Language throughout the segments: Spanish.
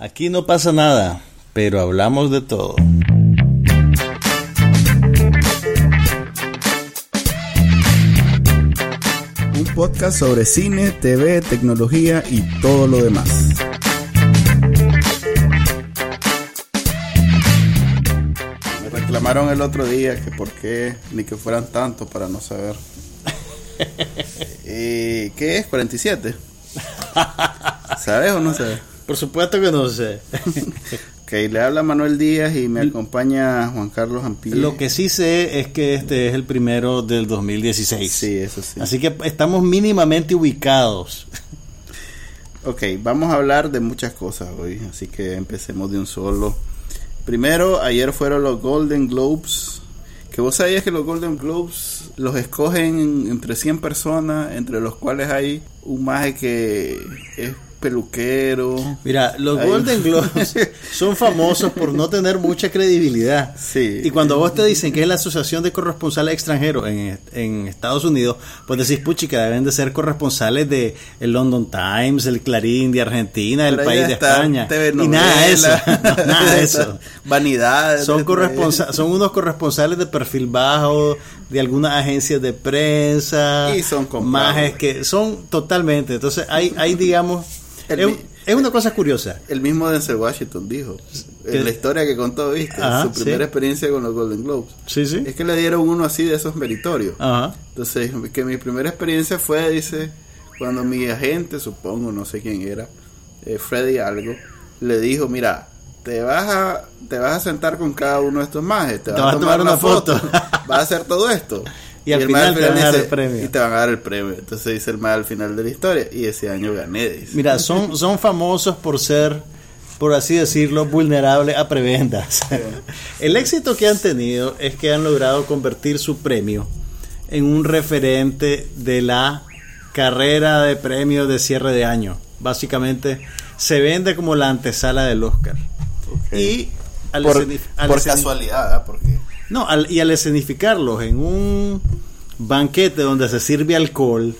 Aquí no pasa nada, pero hablamos de todo. Un podcast sobre cine, TV, tecnología y todo lo demás. Me reclamaron el otro día que por qué ni que fueran tantos para no saber. Eh, ¿Qué es? 47. ¿Sabes o no sabes? Por supuesto que no sé. Ok, le habla Manuel Díaz y me acompaña Juan Carlos Ampille. Lo que sí sé es que este es el primero del 2016. Sí, eso sí. Así que estamos mínimamente ubicados. Ok, vamos a hablar de muchas cosas hoy, así que empecemos de un solo. Primero, ayer fueron los Golden Globes. Que vos sabías que los Golden Globes los escogen entre 100 personas, entre los cuales hay un maje que es peluquero. Mira, los Golden Globes son famosos por no tener mucha credibilidad. Sí. Y cuando vos te dicen que es la Asociación de Corresponsales Extranjeros en, en Estados Unidos, pues decís, puchica, deben de ser corresponsales de el London Times, el Clarín de Argentina, ahí país de España. TV Y nada de eso. No, nada de eso. Vanidades. Son, corresponsa- son unos corresponsales de perfil bajo de algunas agencias de prensa. Y son comprados. majes que son totalmente. Entonces, hay, hay digamos. El es, una cosa curiosa. El mismo Denzel Washington dijo. En la historia que contó, viste, Ajá, su primera sí. experiencia con los Golden Globes. Sí, sí. Es que le dieron uno así de esos meritorios. Ajá. Entonces, que mi primera experiencia fue, dice, cuando mi agente, supongo, no sé quién era, eh, Freddy algo, le dijo, mira, te vas a te vas a sentar con cada uno de estos majes, te, vas a tomar una foto, vas a hacer todo esto. Y al final te van a dar el premio. Y te van a dar el premio. Entonces dice el más al final de la historia, y ese año gané, dice. Mira, son, son famosos por ser, por así decirlo, vulnerables a prebendas. El éxito que han tenido es que han logrado convertir su premio en un referente de la carrera de premios de cierre de año. Básicamente se vende como la antesala del Oscar. Y al por, por casualidad, ¿ah? porque no, al- y al escenificarlos en un banquete donde se sirve alcohol,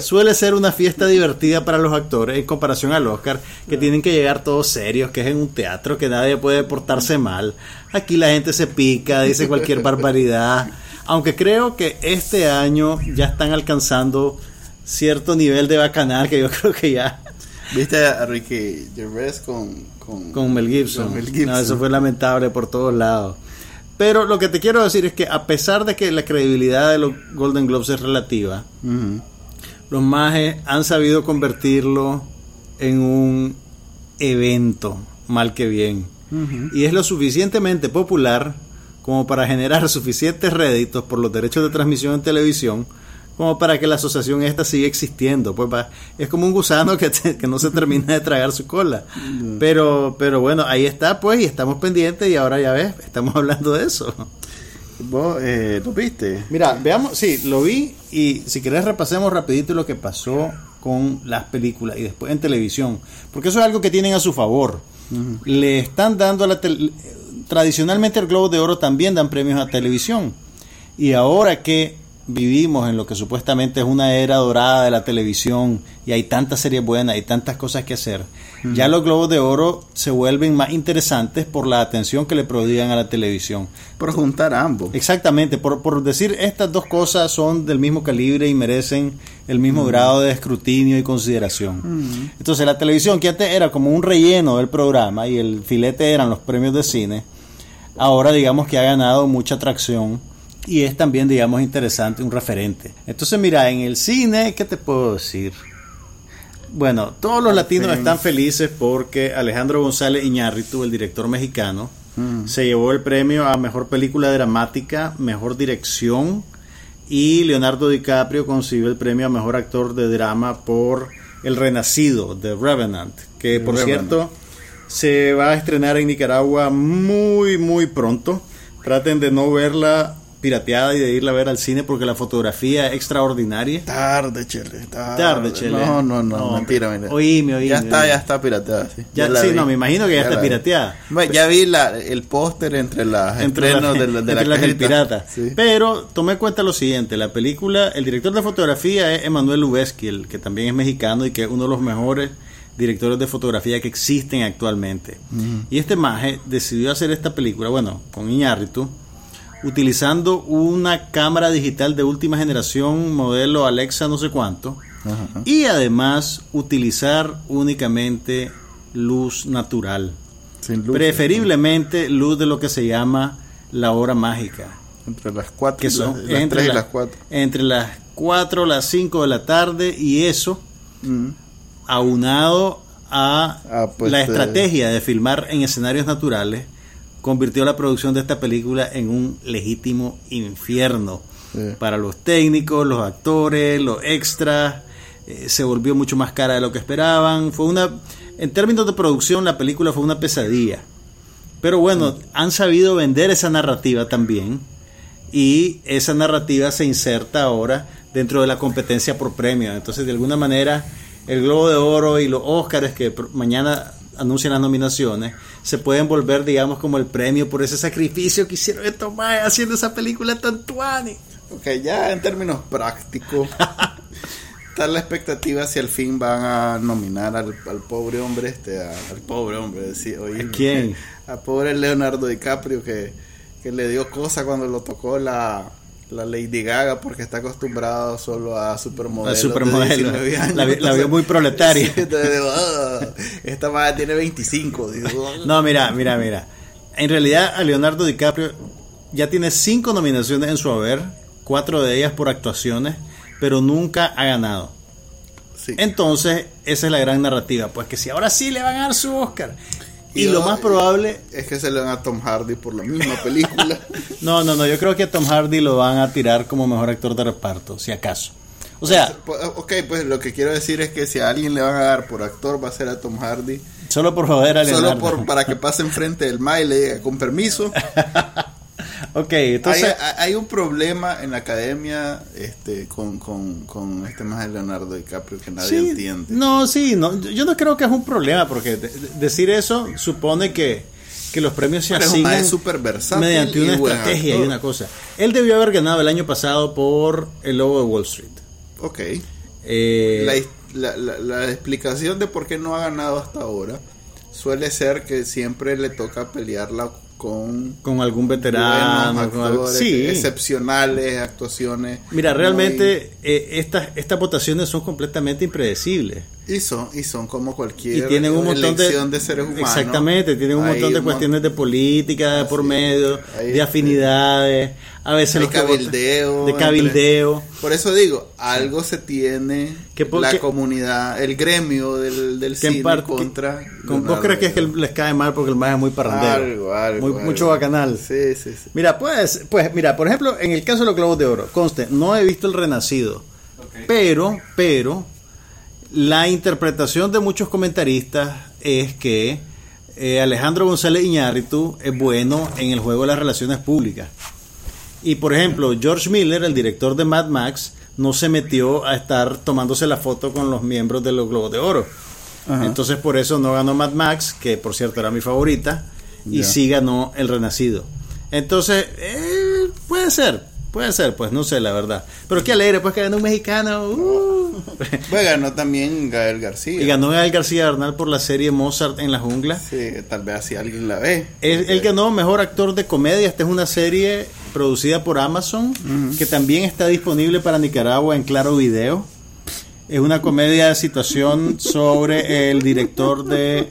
suele ser una fiesta divertida para los actores en comparación al Oscar, que tienen que llegar todos serios, que es en un teatro, que nadie puede portarse mal. Aquí la gente se pica, dice cualquier barbaridad. Aunque creo que este año ya están alcanzando cierto nivel de bacanal que yo creo que ya viste a Ricky Gervais con, con, con Mel Gibson. con Mel Gibson. No, eso fue lamentable por todos lados. Pero lo que te quiero decir es que a pesar de que la credibilidad de los Golden Globes es relativa, los mages han sabido convertirlo en un evento, mal que bien. Y es lo suficientemente popular como para generar suficientes réditos por los derechos de transmisión en televisión como para que la asociación esta siga existiendo. Pues va- es como un gusano que, que no se termina de tragar su cola. Pero, pero bueno, ahí está pues y estamos pendientes y ahora ya ves, estamos hablando de eso. ¿Vos eh, lo viste? Mira, veamos, sí, lo vi y si querés repasemos rapidito lo que pasó con las películas y después en televisión, porque eso es algo que tienen a su favor. Le están dando a la tel- tradicionalmente el Globo de Oro también dan premios a televisión. Y ahora que vivimos en lo que supuestamente es una era dorada de la televisión y hay tantas series buenas y tantas cosas que hacer, ya los Globos de Oro se vuelven más interesantes por la atención que le prodigan a la televisión. Por juntar a ambos. Exactamente, por, por decir estas dos cosas son del mismo calibre y merecen el mismo grado de escrutinio y consideración. Entonces la televisión que antes era como un relleno del programa y el filete eran los premios de cine, ahora digamos que ha ganado mucha atracción y es también digamos interesante, un referente. Entonces mira, en el cine, ¿qué te puedo decir? Bueno, todos los latinos fin. están felices porque Alejandro González Iñárritu, el director mexicano, se llevó el premio a mejor película dramática, mejor dirección y Leonardo DiCaprio consiguió el premio a mejor actor de drama por El Renacido de Revenant, que por Revenant. cierto se va a estrenar en Nicaragua muy muy pronto. Traten de no verla pirateada y de irla a ver al cine porque la fotografía es extraordinaria. Tarde, Chele. Tarde, Tarde, Chele. No, no, no, No, mentira, mira. oíme, oíme, Ya está, oíme. ya está pirateada, sí. Ya- la sí, vi. no, me imagino que ya está la vi. pirateada. Bueno, ya vi la, el póster entre las entre las, de la, de la entre las del pirata. Sí. Pero tomé en cuenta lo siguiente, la película, el director de fotografía es Emanuel Lubezki, el que también es mexicano y que es uno de los mejores directores de fotografía que existen actualmente. Y este maje decidió hacer esta película, bueno, con Iñárritu, utilizando una cámara digital de última generación, modelo Alexa no sé cuánto, Ajá. y además utilizar únicamente luz natural. Sin luz. Preferiblemente luz de lo que se llama la hora mágica, Entre las 4 que y son las, entre, 3 y la- las 4. entre las 4 las 5 de la tarde y eso aunado a Ah, pues, la eh. estrategia de filmar en escenarios naturales convirtió la producción de esta película en un legítimo infierno para los técnicos, los actores, los extras. eh, se volvió mucho más cara de lo que esperaban. Fue una, en términos de producción, la película fue una pesadilla. Pero bueno, han sabido vender esa narrativa también y esa narrativa se inserta ahora dentro de la competencia por premios. Entonces, de alguna manera, el Globo de Oro y los Óscares que mañana anuncian las nominaciones se pueden volver, digamos, como el premio por ese sacrificio que hicieron estos maes haciendo esa película tan tuani. Ok, ya en términos prácticos, está la expectativa si al fin van a nominar al, al pobre hombre, este, a- al pobre hombre, oye, ¿A quién? A pobre Leonardo DiCaprio que, que le dio cosa cuando lo tocó la, la Lady Gaga porque está acostumbrado solo a supermodelos. A supermodelo. de 19 años. La vi- la vio muy proletaria. Sí, entonces "Ah, esta madre tiene 25. digo, "Ah". No, mira, mira, mira. En realidad, a Leonardo DiCaprio ya tiene cinco nominaciones en su haber, cuatro de ellas por actuaciones, pero nunca ha ganado. Sí. Entonces, esa es la gran narrativa, pues que si ahora sí le van a dar su Oscar. Y lo más probable, Es que se le dan a Tom Hardy por la misma película. no, no, no, yo creo que a Tom Hardy lo van a tirar como mejor actor de reparto, si acaso. O sea, Pues, ok, pues lo que quiero decir es que si a alguien le van a dar por actor va a ser a Tom Hardy. solo por joder a Leonardo. Solo por, para que pase enfrente del ma y le diga con permiso. Ok, entonces, hay, hay un problema en la academia este, con, con, con este más de Leonardo DiCaprio que nadie Sí, entiende. No, sí, no, yo no creo que es un problema, porque de- de- decir eso supone que, que los premios se asignan mediante una estrategia y una cosa. Él debió haber ganado el año pasado por El Lobo de Wall Street. Ok. Eh, La, la, la- la explicación de por qué no ha ganado hasta ahora suele ser que siempre le toca pelearla con con algún veterano. buenos con actores, sí. excepcionales actuaciones. Mira, muy- realmente eh, estas, estas votaciones son completamente impredecibles. Y son, y son como cualquier Y tienen un montón de, elección de, seres humanos. Exactamente, tienen un Hay montón de mon- cuestiones de política de por medio, Hay- de afinidades, a veces votan- cabildeo. de cabildeo. entre- Por eso digo, algo se tiene Que por- la que- comunidad, el gremio del, del que en cine parte- contra. que- con- ¿Vos crees que es que les cae mal porque el más es muy parrandero? Algo, algo, Muy- algo. Mucho bacanal. Sí, sí, sí. Mira, pues, pues, mira, por ejemplo, en el caso de los Globos de Oro, conste, no he visto el Renacido, pero, pero, la interpretación de muchos comentaristas es que eh, Alejandro González Iñárritu es bueno en el juego de las relaciones públicas. Y por ejemplo, George Miller, el director de Mad Max, no se metió a estar tomándose la foto con los miembros de los Globos de Oro. Ajá. Entonces por eso no ganó Mad Max, que por cierto era mi favorita, y sí ganó El Renacido. Entonces, eh, puede ser, puede ser, pues no sé la verdad. Pero qué alegre, pues que ganó un mexicano. uh. Pues ganó también Gael García. y ganó Gael García Bernal por la serie Mozart en la jungla. Sí, tal vez así alguien la ve. Él, él ganó Mejor Actor de Comedia. Esta es una serie producida por Amazon, que también está disponible para Nicaragua en Claro Video. Es una comedia de situación sobre el director de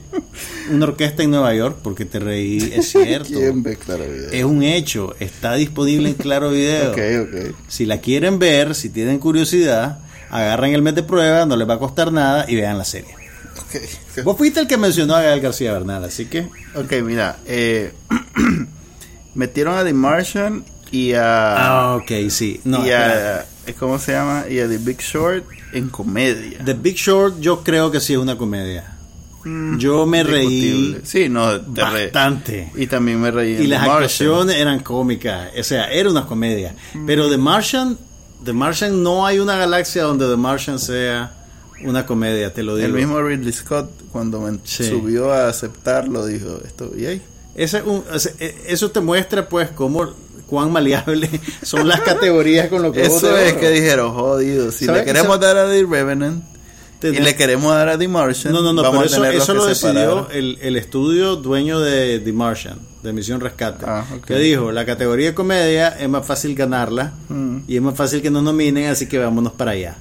una orquesta en Nueva York, porque te reí, es cierto. ¿Quién ve Claro Video? Es un hecho, está disponible en Claro Video. Ok, ok. Si la quieren ver, si tienen curiosidad, agarran el mes de prueba, no les va a costar nada y vean la serie. ok. Vos fuiste el que mencionó a Gael García Bernal, así que Ok, mira, eh, metieron a The Martian y a, Ah, ok, sí. No, y a ¿cómo se llama? Y a The Big Short en comedia. The Big Short yo creo que sí es una comedia. Yo me reí. Sí, no, te re- bastante. Y también me reí. en Y las The actuaciones eran cómicas. O sea, era una comedia. Pero The Martian, The Martian no hay una galaxia donde The Martian sea una comedia, te lo digo. El mismo Ridley Scott cuando Sí. subió a aceptarlo dijo esto y ahí. Ese es un- e- eso te muestra pues cómo cuán maleables son las categorías con lo que Eso es que dijeron, jodido, si ¿Sabe- le queremos dar a The Revenant, y le queremos dar a The Martian. No, no, no, vamos pero a eso, lo decidió el, el estudio dueño de The Martian, de Misión Rescate, Ah, que dijo, la categoría de comedia es más fácil ganarla Mm. y es más fácil que nos nominen, así que vámonos para allá.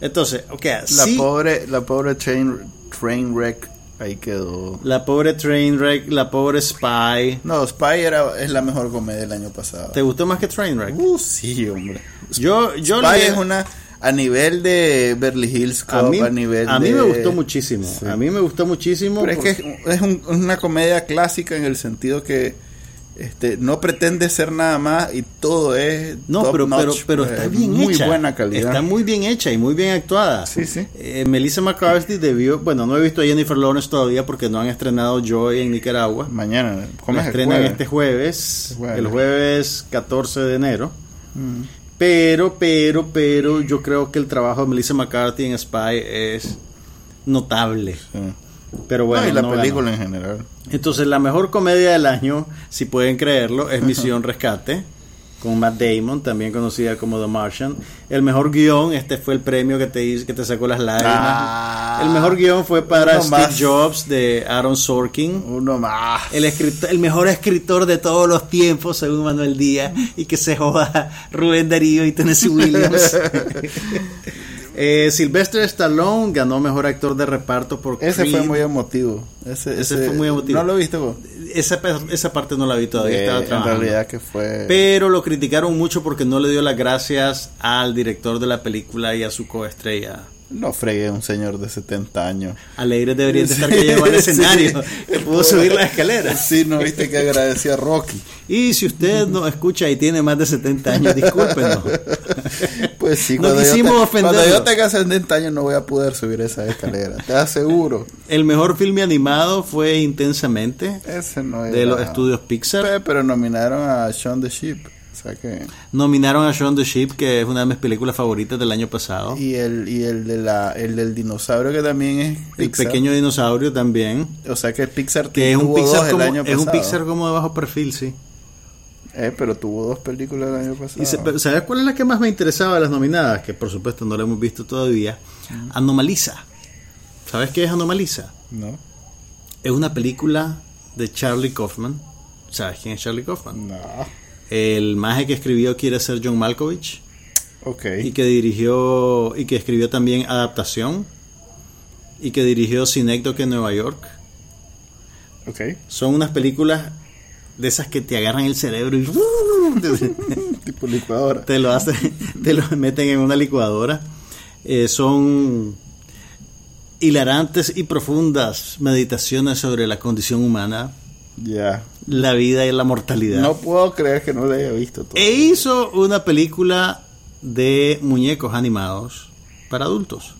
Entonces, ok, La sí, pobre, la pobre train, train wreck ahí quedó. la pobre Trainwreck, la pobre Spy. No, Spy era, es la mejor comedia del año pasado. ¿Te gustó más que Trainwreck? Uh, sí, hombre. Yo, yo Spy le- es una a nivel de Beverly Hills a Cop, mí, a nivel a mí de- me gustó muchísimo. Sí. A mí me gustó muchísimo. Pero es que es, un- es una comedia clásica en el sentido que este no pretende ser nada más y todo es No, top pero, pero, notch, pero pues, está bien muy hecha. buena calidad. Está muy bien hecha y muy bien actuada. Sí, sí. Eh, Melissa McCarthy debió, bueno, no he visto a Jennifer Lawrence todavía porque no han estrenado Joy en Nicaragua. Mañana, ¿cómo es estrenan jueves? este jueves, Este jueves. el jueves 14 de enero. Mm. Pero, pero, pero, yo creo que el trabajo de Melissa McCarthy en Spy es notable. Sí. Pero bueno, No, y la no ganó. película en general. Entonces, la mejor comedia del año, si pueden creerlo, es Misión Rescate, con Matt Damon, también conocida como The Martian. El mejor guion, este fue el premio que te hizo, que te sacó las lágrimas. Ah. el mejor guion fue para Steve más. Jobs de Aaron Sorkin. Uno más. El, escritor, el mejor escritor de todos los tiempos, según Manuel Díaz, y que se joda Rubén Darío y Tennessee Williams. Eh, Sylvester Stallone ganó mejor actor de reparto por Ese fue muy emotivo. Ese, Ese fue muy emotivo. ¿No lo viste vos? esa, esa parte no la vi todavía, Eh, estaba en realidad que fue... Pero lo criticaron mucho porque no le dio las gracias al director de la película y a su coestrella. No fregué un señor de 70 años. Alegre debería de estar Sí, que llegó al sí. escenario, que pudo subir las escaleras. Sí, no viste que agradecía a Rocky. Y si usted no escucha y tiene más de 70 años, discúlpenos. Pues sí, No cuando, yo, te- cuando yo tenga 70 años no voy a poder subir esa escalera, te aseguro. El mejor filme animado fue Intensamente, Ese no de los estudios Pixar. Pe- Pero nominaron a Shaun the Sheep. Sea que... Nominaron a Shaun the Sheep, que es una de mis películas favoritas del año pasado. Y el, y el, de la, el del dinosaurio que también es El Pixar. pequeño dinosaurio también. O sea que Pixar Que es un Pixar el año es un. Pixar como de bajo perfil, sí. Eh, pero tuvo dos películas el año pasado. Y se- ¿Sabes cuál es la que más me interesaba de las nominadas? Que por supuesto no la hemos visto todavía. Anomaliza. ¿Sabes qué es Anomaliza? ¿No? Es una película de Charlie Kaufman. ¿Sabes quién es Charlie Kaufman? No. El maje que escribió Quiere ser John Malkovich y que dirigió y que escribió también Adaptación y que dirigió Synecdoche en Nueva York. Son unas películas de esas que te agarran el cerebro y tipo licuadora. te lo hacen, te lo meten en una licuadora. Eh, son hilarantes y profundas meditaciones sobre la condición humana, Ya. la vida y la mortalidad. No puedo creer que no la haya visto todo. E hizo una película de muñecos animados para adultos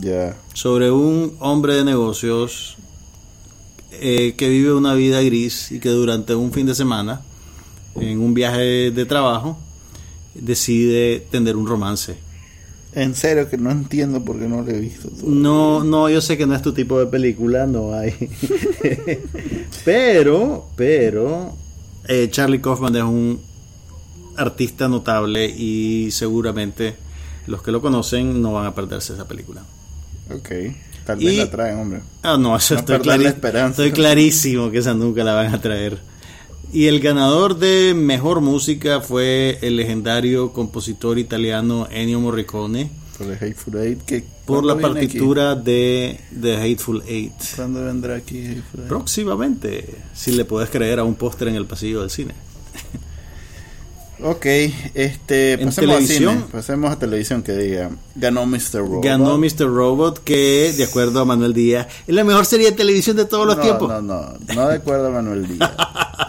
Ya. sobre un hombre de negocios eh, que vive una vida gris y que durante un fin de semana, en un viaje de trabajo, decide tener un romance. En serio que no entiendo por qué no la he visto. No, no, yo sé que no es tu tipo de película, no hay. pero, pero, eh, Charlie Kaufman es un artista notable y seguramente los que lo conocen no van a perderse esa película. Ok. Tal Y- vez la traen, hombre. Ah, no, eso No estoy, esperanza. estoy clarísimo que esa nunca la van a traer. Y el ganador de mejor música fue el legendario compositor italiano Ennio Morricone Por el Hateful Eight. Que, por la ¿cuándo viene aquí? partitura de The Hateful Eight. ¿Cuándo vendrá aquí Hateful Eight? Próximamente, si le puedes creer a un póster en el pasillo del cine. Ok, este, pasemos televisión. a cine, pasemos a televisión que diga, ganó Mr. Robot. Ganó Mr. Robot, que de acuerdo a Manuel Díaz, es la mejor serie de televisión de todos los no, tiempos. No, no, no de acuerdo a Manuel Díaz,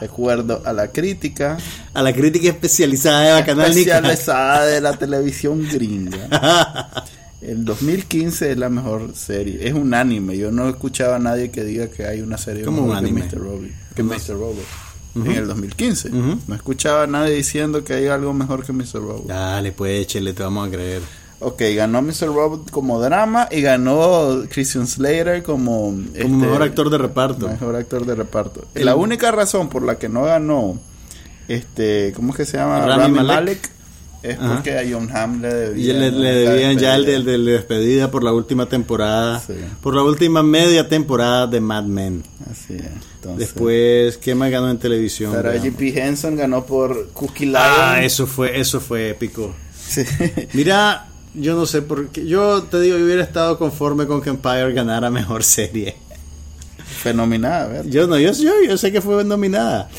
de acuerdo a la crítica A la crítica especializada de Bacanal especializada de la televisión gringa. El 2015 es la mejor serie, es un anime, yo no escuchaba a nadie que diga que hay una serie ¿Cómo mejor un anime? que Mr. Robot. Que. Mr. Robot. En el 2015. Ujú. No escuchaba a nadie diciendo que hay algo mejor que Mr. Robot. Dale, pues, chele, te vamos a creer. Ok, ganó Mr. Robot como drama y ganó Christian Slater como, Como este, mejor actor de reparto. mejor actor de reparto. El- La única razón por la que no ganó este, ¿cómo es que se llama? Rami Malek. es Ajá. porque a John Hamm le Y debían. le, le debían ya el de, de la despedida por la última temporada, Sí. por la última media temporada de Mad Men. Así es. Entonces, Después, ¿qué más ganó en televisión? Veamos. P. Henson ganó por Cookie Lion. Ah, eso fue, eso fue épico. Sí. Mira, yo no sé por qué. Yo te digo, yo hubiera estado conforme con que Empire ganara mejor serie. Fue nominada, ¿verdad? Yo no, yo, yo, yo sé que fue nominada.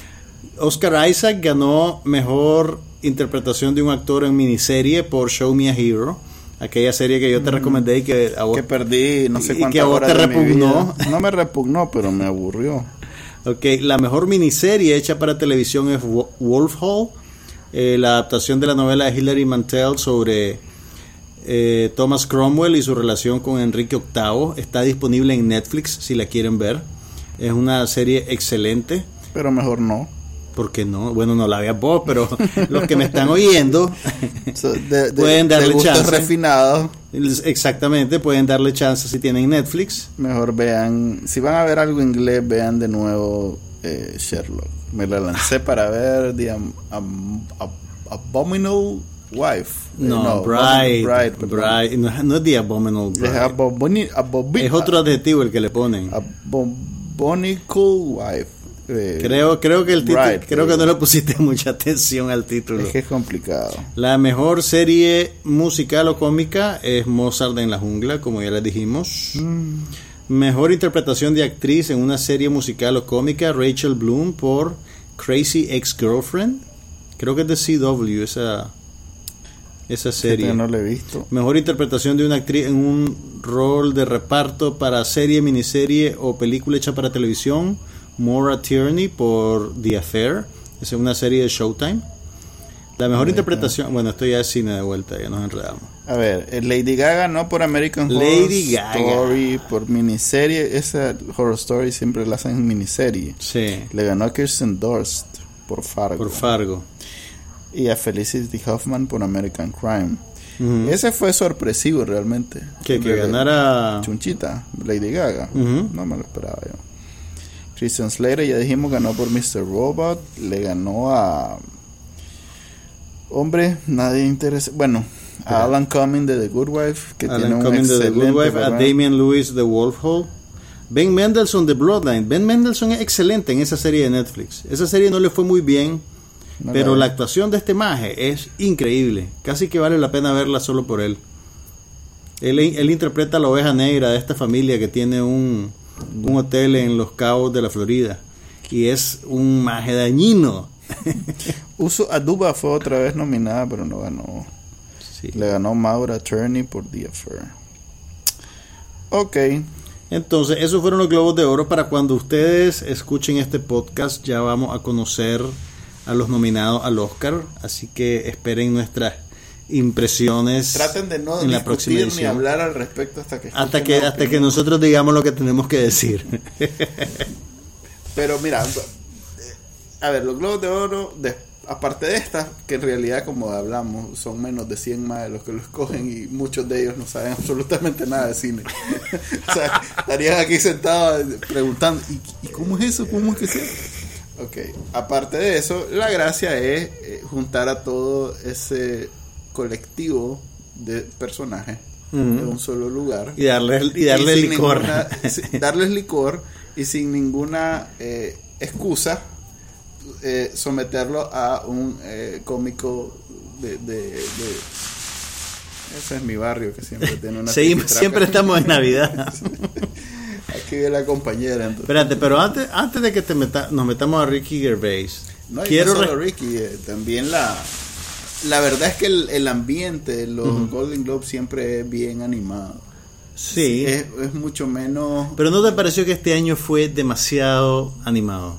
Oscar Isaac ganó mejor interpretación de un actor en miniserie por Show Me a Hero, aquella serie que yo te recomendé y que a vos- Que perdí no sé Y que a vos te repugnó. No me repugnó, pero me aburrió. Ok, la mejor miniserie hecha para televisión es Wo- Wolf Hall, eh, la adaptación de la novela de Hilary Mantel sobre eh, Thomas Cromwell y su relación con Enrique VIII. Está disponible en Netflix si la quieren ver. Es una serie excelente. Pero mejor no. ¿Por qué no? Bueno, no la veas vos, pero los que me están oyendo, So, de- de- Pueden de darle chance. refinados, exactamente, pueden darle chance si tienen Netflix. mejor vean. Si van a ver algo inglés, vean de nuevo eh, Sherlock. Me la lancé para ver The Abominable Wife. No, Abominable Bride, perdón. Bride, no, no es The Abominable Es Bride. abomini- abobi- Es otro adjetivo el que le ponen. Abominical Wife. Eh, Creo, creo que el título, Bride, creo que no le pusiste mucha atención al título. Es que es complicado. La mejor serie musical o cómica es Mozart en la jungla, como ya les dijimos. Mm. Mejor interpretación de actriz en una serie musical o cómica, Rachel Bloom por Crazy Ex-Girlfriend. Creo que es de CW esa, esa serie. Este no lo he visto. Mejor interpretación de una actriz en un rol de reparto para serie, miniserie o película hecha para televisión. Maura Tierney por The Affair. Es una serie de Showtime. La mejor interpretación, bueno, esto ya es cine de vuelta, ya nos enredamos. A ver, eh, Lady Gaga no por American Horror Lady Gaga. Story, por miniserie. Esa Horror Story siempre la hacen en miniserie. Sí, Le ganó a Kirsten Dunst por Fargo. por Fargo. Y a Felicity Huffman por American Crime. Ese fue sorpresivo realmente. Que, que ganara. Chunchita, Lady Gaga. No me lo esperaba yo. Christian Slater, ya dijimos, ganó por Mr. Robot. Le ganó a. Hombre, nadie interesa. Bueno, a Alan Cumming de The Good Wife, que tiene Alan un Cumming de The Good Wife, a. Damian Lewis de Wolf Hall. Ben Mendelssohn de Bloodline. Ben Mendelssohn es excelente en esa serie de Netflix. Esa serie no le fue muy bien, No pero la actuación de este maje es increíble. Casi que vale la pena verla solo por él. Él, él interpreta a la oveja negra de esta familia que tiene un, un hotel en los cabos de la Florida. Y es un maje dañino. Uso Aduba fue otra vez nominada, pero no ganó. Sí. Le ganó Maura Turney por The Affair. Ok. Entonces, esos fueron los globos de oro. Para cuando ustedes escuchen este podcast, ya vamos a conocer a los nominados al Oscar. Así que esperen nuestras impresiones Traten de no en la próxima ni hablar al respecto hasta que hasta que hasta que nosotros digamos lo que tenemos que decir. Pero mira, a ver, los globos de oro, de- aparte de estas, que en realidad, como hablamos, son menos de 100 más de los que lo escogen y muchos de ellos no saben absolutamente nada de cine. o sea, estarían aquí sentados preguntando, ¿y, y cómo es eso? ¿Cómo es que sea? Ok, aparte de eso, la gracia es eh, juntar a todo ese colectivo de personajes en un solo lugar y darle y darle y licor. ninguna- darles licor y sin ninguna eh, excusa eh, someterlo a un eh, cómico de, de, de- ese es mi barrio que siempre tiene una Seguimos- siempre estamos en Navidad. aquí ve la compañera entonces. Espérate, pero antes antes de que te meta- nos metamos a Ricky Gervais, no, quiero no solo Ricky eh, también la la verdad es que el, el ambiente los Golden Globes siempre es bien animado sí, es, es mucho menos pero no te pareció que este año fue demasiado animado.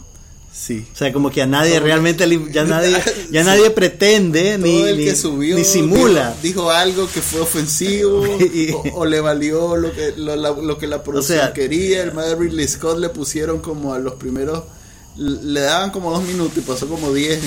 Sí O sea, como que a nadie Como realmente ya nadie ya Sí. nadie pretende ni, todo el ni- que subió ni simula. dijo, dijo algo que fue ofensivo Y- o, o le valió lo que lo, la, lo que la producción sea, quería el madre Ridley Scott le pusieron como a los primeros le daban como dos minutos y pasó como diez.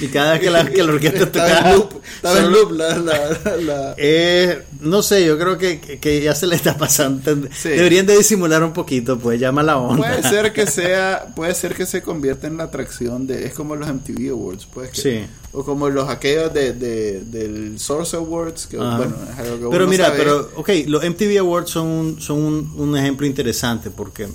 Y cada vez que la, que la orquesta Estaba tocaba. en loop, estaba en solo- loop la, la, la- Eh, no sé, yo creo que, que ya se le está pasando. Sí. Deberían de disimular un poquito, pues llama la onda. Puede ser que sea, puede ser que se convierta en la atracción de, es como los MTV Awards, pues. que- Sí. O como los aquellos de, de- del Source Awards, que Ajá. bueno, es algo que Pero mira, sabe. pero, ok, los MTV Awards son, un, son un, un ejemplo interesante porque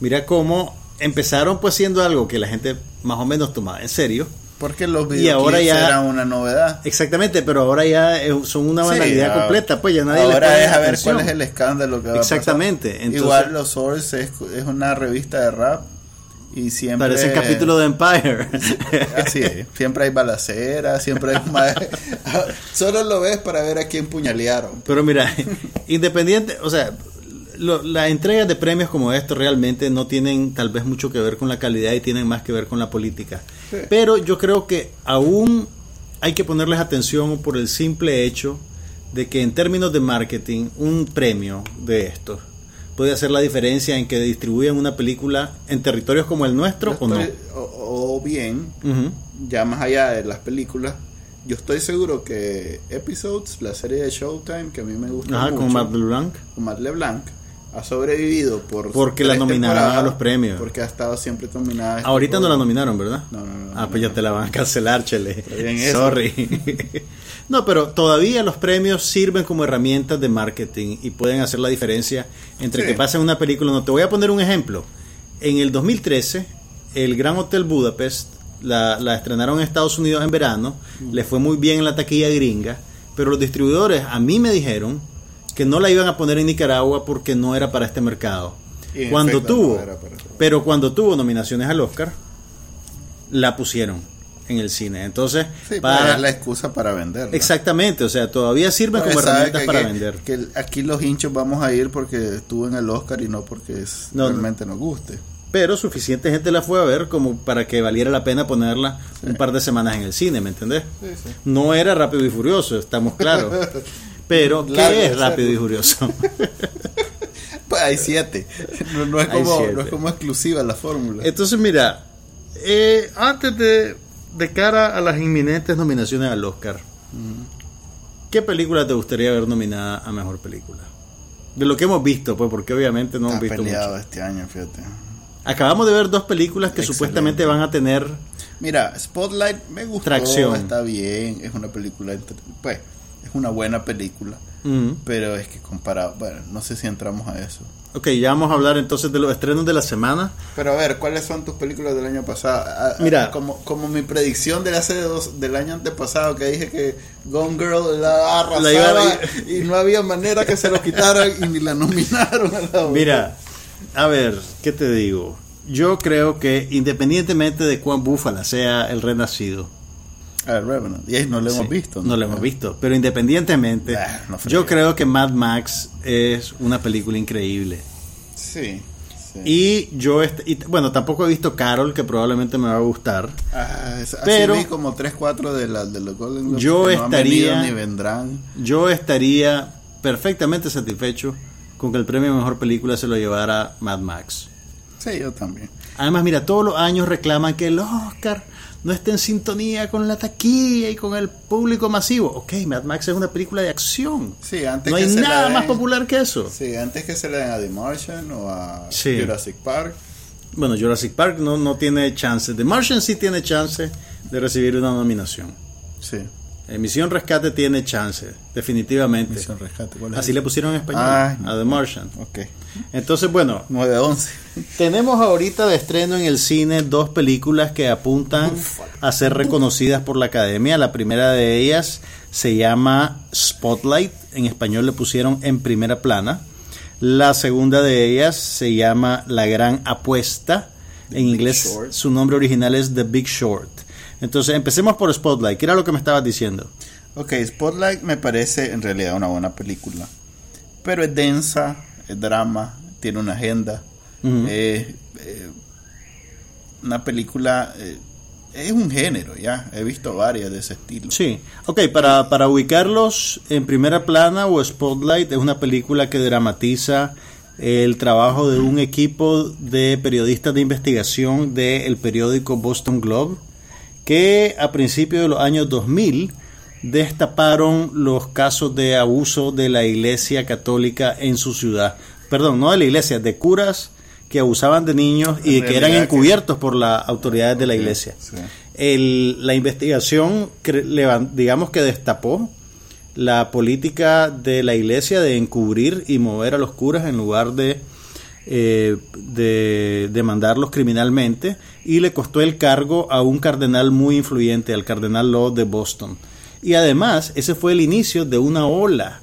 mira cómo empezaron pues siendo algo que la gente más o menos tomaba en serio. Porque los y ahora videoclips ya- eran una novedad. Exactamente, pero ahora ya son una banalidad completa, pues ya nadie le Ahora es a ver atención. cuál es el escándalo que va a pasar. Exactamente, entonces- Igual los Source es, es una revista de rap y siempre Parece el capítulo de Empire. Así es, siempre hay balacera, siempre hay Solo lo ves para ver a quién puñalearon. Pero mira, independiente, o sea, las entregas de premios como esto realmente no tienen tal vez mucho que ver con la calidad y tienen más que ver con la política. Sí. Pero yo creo que aún hay que ponerles atención por el simple hecho de que en términos de marketing, un premio de estos puede hacer la diferencia en que distribuyan una película en territorios como el nuestro o no. o, o bien, ya más allá de las películas, yo estoy seguro que Episodes, la serie de Showtime, que a mí me gusta Ajá, mucho, con Matt LeBlanc. con Matt LeBlanc, ha sobrevivido por Porque la nominaron a los premios. Porque ha estado siempre nominada. este Ahorita no la nominaron, ¿verdad? No, no, no, Ah, no, pues ya te la van a cancelar, chele. Sorry. no, pero todavía los premios sirven como herramientas de marketing y pueden hacer la diferencia entre Sí. que pasen una película. No, te voy a poner un ejemplo. En el 2013, el Gran Hotel Budapest la, la estrenaron en Estados Unidos en verano, Mm. le fue muy bien en la taquilla gringa, pero los distribuidores a mí me dijeron que no la iban a poner en Nicaragua porque no era para este mercado. Y Cuando efecto, tuvo, no era para eso. pero cuando tuvo nominaciones al Oscar, la pusieron en el cine. Entonces, Sí, para- es la excusa para vender. exactamente, o sea, todavía sirven como herramientas que- para que- vender. Que aquí los hinchos vamos a ir porque estuvo en el Oscar y no porque es- No, no. realmente nos guste. Pero suficiente gente la fue a ver como para que valiera la pena ponerla un par de semanas en el cine, ¿me entendés? Sí. No era Rápido y Furioso, estamos claros. Pero, ¿qué Largo es Rápido y. Furioso? Pues hay siete. No, no es como, siete. no es como exclusiva la fórmula. Entonces, mira, eh, antes de, de cara a las inminentes nominaciones al Oscar, ¿qué película te gustaría ver nominada a Mejor Película? De lo que hemos visto, pues, porque obviamente no Está hemos visto peleado mucho. este año, fíjate. Acabamos de ver dos películas que Excelente. supuestamente van a tener... Mira, Spotlight me gustó, Tracción. está bien, es una película, entre- pues, es una buena película, Mm. pero es que comparado, bueno, no sé si entramos a eso. Ok, ya vamos a hablar entonces de los estrenos de la semana. Pero a ver, ¿cuáles son tus películas del año pasado? A- a- Mira. como, como mi predicción del hace dos, del año antepasado que dije que Gone Girl la arrasaba La y no había manera que se lo quitaran y ni la nominaron a la Mira, a ver, ¿qué te digo? Yo creo que independientemente de cuán búfala sea el renacido, A ver, Revenant. Y ahí no lo hemos Sí, visto. No lo hemos visto. Pero independientemente, no yo creo que Mad Max es una película increíble. Sí. sí. Y yo, y, bueno, tampoco he visto Carol, que probablemente me va a gustar. Ah, es- así Pero- vi como 3, 4 de, la, de los Golden Globes Yo que estaría- ni vendrán. Yo estaría perfectamente satisfecho con que el premio a mejor película se lo llevara Mad Max. Sí, yo también. Además, mira, todos los años reclaman que el Oscar no esté en sintonía con la taquilla y con el público masivo. Ok, Mad Max es una película de acción. Sí, antes No que hay se la nada den- más popular que eso. Sí, antes que se le den a The Martian o a Sí. Jurassic Park. Bueno, Jurassic Park no, no tiene chance. The Martian sí tiene chance de recibir una nominación. Sí. Eh, Misión Rescate tiene chance, definitivamente. Misión Rescate. ¿cuál es Así le pusieron en español Ay, a The Martian. Ok. Entonces, bueno, 9-11. tenemos ahorita de estreno en el cine dos películas que apuntan a ser reconocidas por la academia. La primera de ellas se llama Spotlight, en español le pusieron en primera plana. La segunda de ellas se llama La Gran Apuesta. En Big inglés Short. su nombre original es The Big Short. Entonces empecemos por Spotlight. ¿Qué era lo que me estabas diciendo? Ok, Spotlight me parece en realidad una buena película. Pero es densa, es drama, tiene una agenda. Eh, una película. eh, es un género, ya. He visto varias de ese estilo. Sí, ok, para, para ubicarlos en primera plana o Spotlight es una película que dramatiza el trabajo de un equipo de periodistas de investigación del periódico Boston Globe, que a principios de los años 2000 destaparon los casos de abuso de la Iglesia Católica en su ciudad. Perdón, no de la Iglesia, de curas que abusaban de niños y que eran encubiertos por las autoridades de la Iglesia. sí. El- la investigación, digamos que destapó la política de la Iglesia de encubrir y mover a los curas en lugar de eh, de demandarlos criminalmente y le costó el cargo a un cardenal muy influyente, al cardenal Law de Boston. Y además, ese fue el inicio de una ola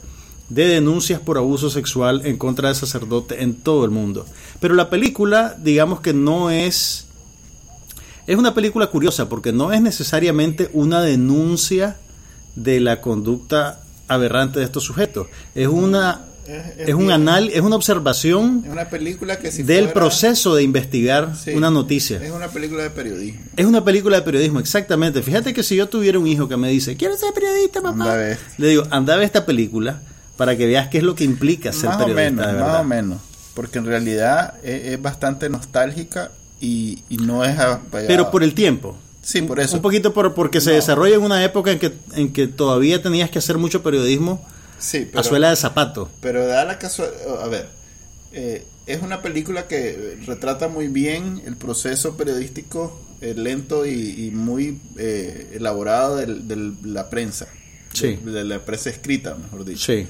de denuncias por abuso sexual en contra de sacerdotes en todo el mundo. Pero la película, digamos que no es... Es una película curiosa porque no es necesariamente una denuncia de la conducta aberrante de estos sujetos. Es una Es- es un anal, es una observación Es una película que si del fuera- proceso de investigar Sí. una noticia. Es una película de periodismo. Es una película de periodismo, exactamente. Fíjate que si yo tuviera un hijo que me dice, quiero ser periodista, papá, le digo, anda a ver esta película para que veas qué es lo que implica ser Más o periodista menos, de más o menos. Porque en realidad es, bastante nostálgica y, y no es. Pero por el tiempo. Sí, por eso. Un poquito por, porque se No. desarrolla en una época en que, en que todavía tenías que hacer mucho periodismo Sí, a suela de zapato. Pero da la casualidad, a ver, eh, es una película que retrata muy bien el proceso periodístico eh, lento y, y muy eh, elaborado del- de la prensa, Sí. de, de la prensa escrita, mejor dicho. Sí.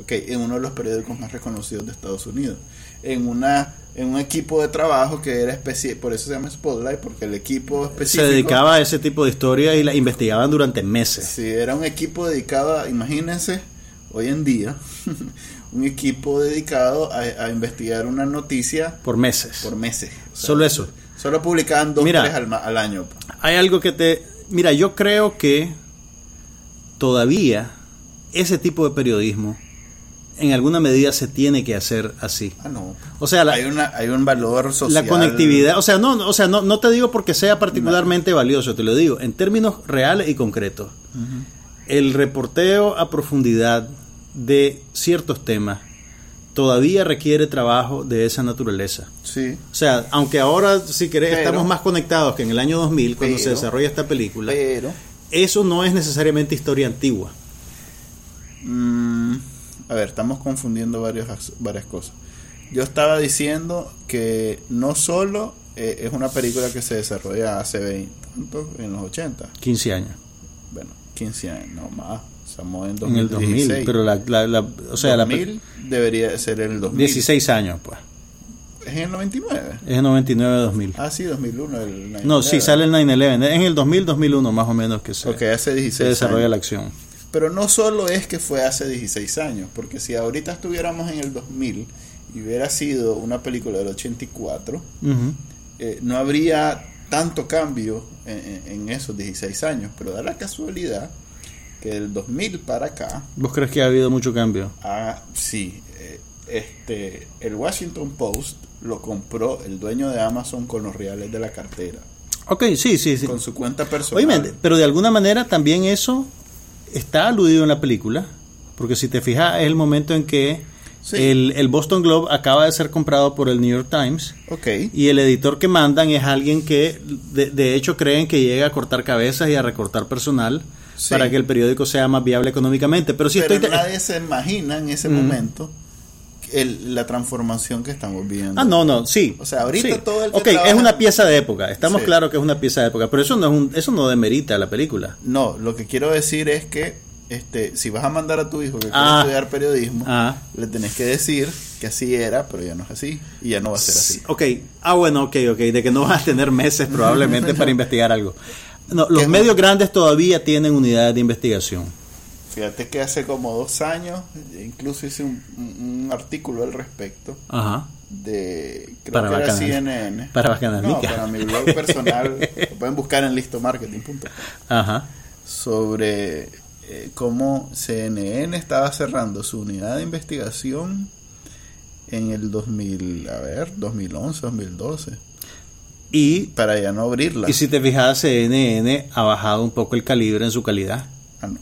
Ok, en uno de los periódicos más reconocidos de Estados Unidos, en una en un equipo de trabajo que era especie, por eso se llama Spotlight, porque el equipo específico Se dedicaba a ese tipo de historias y la investigaban durante meses. Sí, era un equipo dedicado, a, imagínense, hoy en día, un equipo dedicado a, a investigar una noticia Por meses. por meses. O sea, Solo eso. Solo publicaban dos, Mira. al, año. Hay algo que te... Mira, yo creo que todavía ese tipo de periodismo en alguna medida se tiene que hacer así. Ah, no. O sea, la, hay, una, hay un valor social. la conectividad, o sea, no, o sea, no, no te digo porque sea particularmente valioso, te lo digo en términos reales y concretos. El reporteo a profundidad de ciertos temas todavía requiere trabajo de esa naturaleza. Sí, O sea, aunque ahora, si querés, Pero- estamos más conectados que en el año 2000, cuando se desarrolla esta película, pero... eso no es necesariamente historia antigua. mm, a ver, estamos confundiendo varios, varias cosas. Yo estaba diciendo que no solo eh, es una película que se desarrolla hace 20, ¿cuánto? En los 80. 15 años. Bueno, 15 años, no más. Estamos en En el 2016. 2000, pero la, la- la- o sea, la, 2000 debería ser en el 2000. 16 años, pues. Es en el 99. Es el 99-2000. Ah, sí, 2001. El No, 9/11. sí, sale el 9-11. Es en el 2000-2001 más o menos que se, Ok, hace 16 se desarrolla años. la acción. Pero no solo es que fue hace 16 años, porque si ahorita estuviéramos en el 2000 y hubiera sido una película del 84, Ujú. eh, no habría tanto cambio en, en- en esos 16 años. Pero da la casualidad que del 2000 para acá, ¿Vos crees que ha habido mucho cambio? ah, sí, eh, este, el Washington Post lo compró el dueño de Amazon con los reales de la cartera, Ok, sí, sí, sí. con su cuenta personal. Oíme, pero de alguna manera también eso está aludido en la película. Porque si te fijas, es el momento en que Sí. el, el Boston Globe acaba de ser comprado por el New York Times. Ok. Y el editor que mandan es alguien que de, de hecho creen que llega a cortar cabezas y a recortar personal Sí. para que el periódico sea más viable económicamente. Pero si pero estoy... nadie se imagina en ese momento el- la transformación que estamos viendo. Ah, no, no, sí. O sea, ahorita Sí. todo el que Ok, es una pieza de época. Estamos Sí. claros que es una pieza de época. Pero eso no, es un, eso no demerita la película. No, lo que quiero decir es que este, si vas a mandar a tu hijo que quiere Ah. estudiar periodismo, Ah. le tenés que decir que así era, pero ya no es así. Y ya no va a ser así. Ok, ah, bueno, ok, ok. De que no vas a tener meses probablemente para investigar algo. No, los medios grandes todavía tienen unidades de investigación. Fíjate que hace como dos años, incluso hice un, artículo al respecto Ajá. de creo Para que era CNN. para. No, para mi blog personal, lo pueden buscar en listomarketing.com. Ajá. sobre eh, cómo CNN estaba cerrando su unidad de investigación en el 2000, a ver, 2011, 2012, Y, para ya no abrirla. y si te fijas, CNN ha bajado un poco el calibre en su calidad. Ah, no.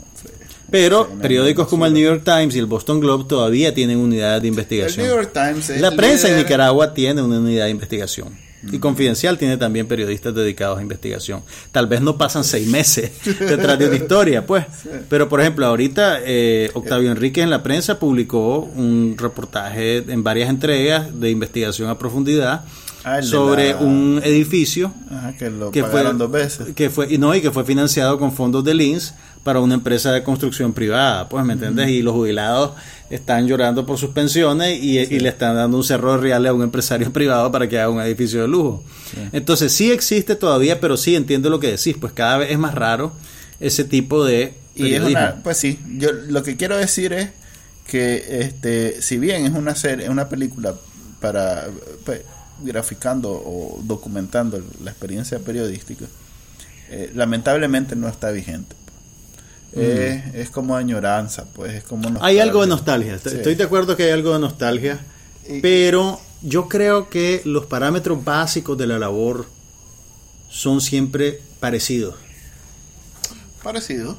Pero periódicos como el New York Times y el Boston Globe todavía tienen unidades de El investigación. New York Times es La prensa en Nicaragua tiene una unidad de investigación. Y Confidencial tiene también periodistas dedicados a investigación. Tal vez no pasan seis meses detrás de una historia, pues. Pero, por ejemplo, ahorita eh, Octavio Enríquez en la prensa publicó un reportaje en varias entregas de investigación a profundidad Ah, sobre la- un edificio Ajá, que lo que fue, dos veces. que fue y no y que fue financiado con fondos de Lins para una empresa de construcción privada pues me entiendes y los jubilados están llorando por sus pensiones y, y le están dando un cerro de reales a un empresario privado para que haga un edificio de lujo. Entonces sí existe todavía pero sí entiendo lo que decís pues cada vez es más raro ese tipo de Y es una, pues sí, yo lo que quiero decir es que este, si bien es una serie, una película para pues, graficando o documentando la experiencia periodística, eh, lamentablemente no está vigente. Es, es como añoranza, pues es como Mm. hay algo de nostalgia. nostalgia Sí. estoy de acuerdo que hay algo de nostalgia Y- pero yo creo que los parámetros básicos de la labor son siempre parecidos Parecido,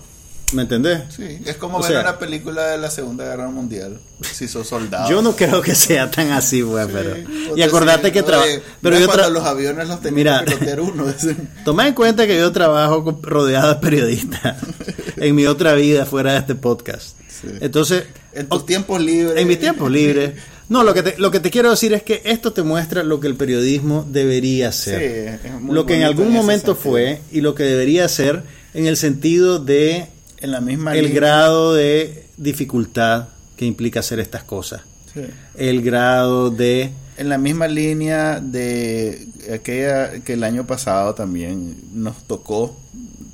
¿me entendés? sí. Es como O ver sea- una película de la Segunda Guerra Mundial, si sos soldado. Yo no creo que sea tan así, güey, pero... Sí, Y entonces, acordate sí, que trabaja... oye, Pero yo tra- los aviones los tenía Mira. que uno. Toma en cuenta que yo trabajo con- rodeado de periodistas en mi otra vida fuera de este podcast. Sí. Entonces, En tus tiempos libres. en mis tiempos libres... No, lo que, te, lo que te quiero decir es que esto te muestra lo que el periodismo debería ser. Sí, lo que en algún en momento sentido. fue y lo que debería ser en el sentido de En la misma el línea. grado de dificultad que implica hacer estas cosas. Sí. El grado de... En la misma línea de aquella que el año pasado también nos tocó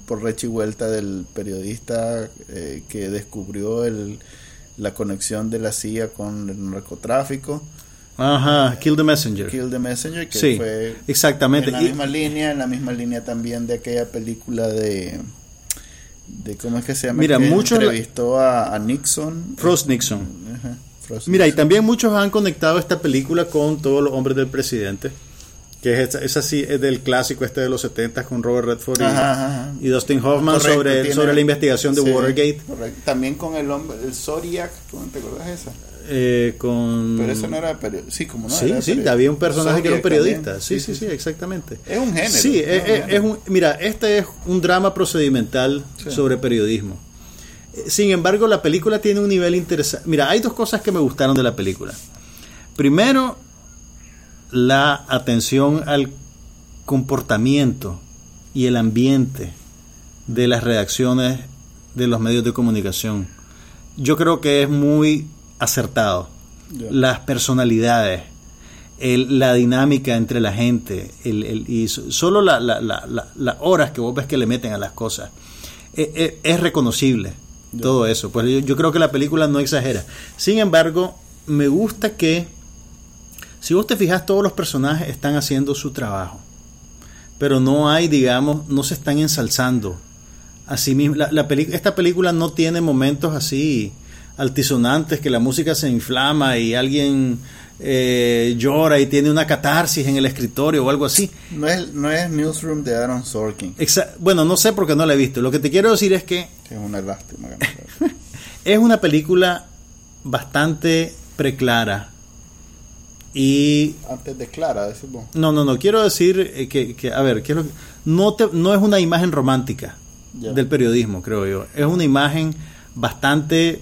por recha y vuelta del periodista eh, que descubrió el, la conexión de la CIA con el narcotráfico, Ajá, Kill the Messenger. Kill the Messenger, que Sí, fue exactamente. en la Y- misma línea, en la misma línea también de aquella película de de cómo es que se llama Mira, muchos la- entrevistó a, a Nixon Frost Nixon. Ajá, Frost Mira, y Nixon. también muchos han conectado esta película con todos los hombres del presidente. Que es, esa- es así, es del clásico este de los 70 con Robert Redford y, Ajá, ajá. y Dustin Hoffman Correcto, sobre, tiene- sobre la investigación de sí, Watergate. correcto. También con el hombre, el Zodiac, ¿cómo te acuerdas de esa? Eh, con... Pero ese no era periodista. Sí, como no Sí, era sí, había un personaje que era un periodista. Sí, sí, sí, exactamente. Es un género. Sí, es es, un es- mira, este es un drama procedimental sobre periodismo. Eh, Sin embargo, la película tiene un nivel interesante. Mira, hay dos cosas que me gustaron de la película. Primero, la atención al comportamiento y el ambiente de las redacciones de los medios de comunicación. Yo creo que es muy acertado. Las personalidades, el- la dinámica entre la gente, el, el- y so- solo la- la- la- la- las horas que vos ves que le meten a las cosas, eh, eh, es reconocible todo eso. Pues yo, yo creo que la película no exagera. Sin embargo, me gusta que, si vos te fijas, todos los personajes están haciendo su trabajo, pero no hay, digamos, no se están ensalzando. Así mismo, la, la esta película no tiene momentos así altisonantes que la música se inflama y alguien eh, llora y tiene una catarsis en el escritorio o algo así. No es, no es Newsroom de Aaron Sorkin, Exa- bueno, no sé porque no la he visto. Lo que te quiero decir es que es una lástima. que no es una película bastante preclara y Antes de Clara, decimos. no, no, no quiero decir eh, que, que, a ver, ¿qué es lo que- no te, no es una imagen romántica del periodismo, creo yo. Es una imagen bastante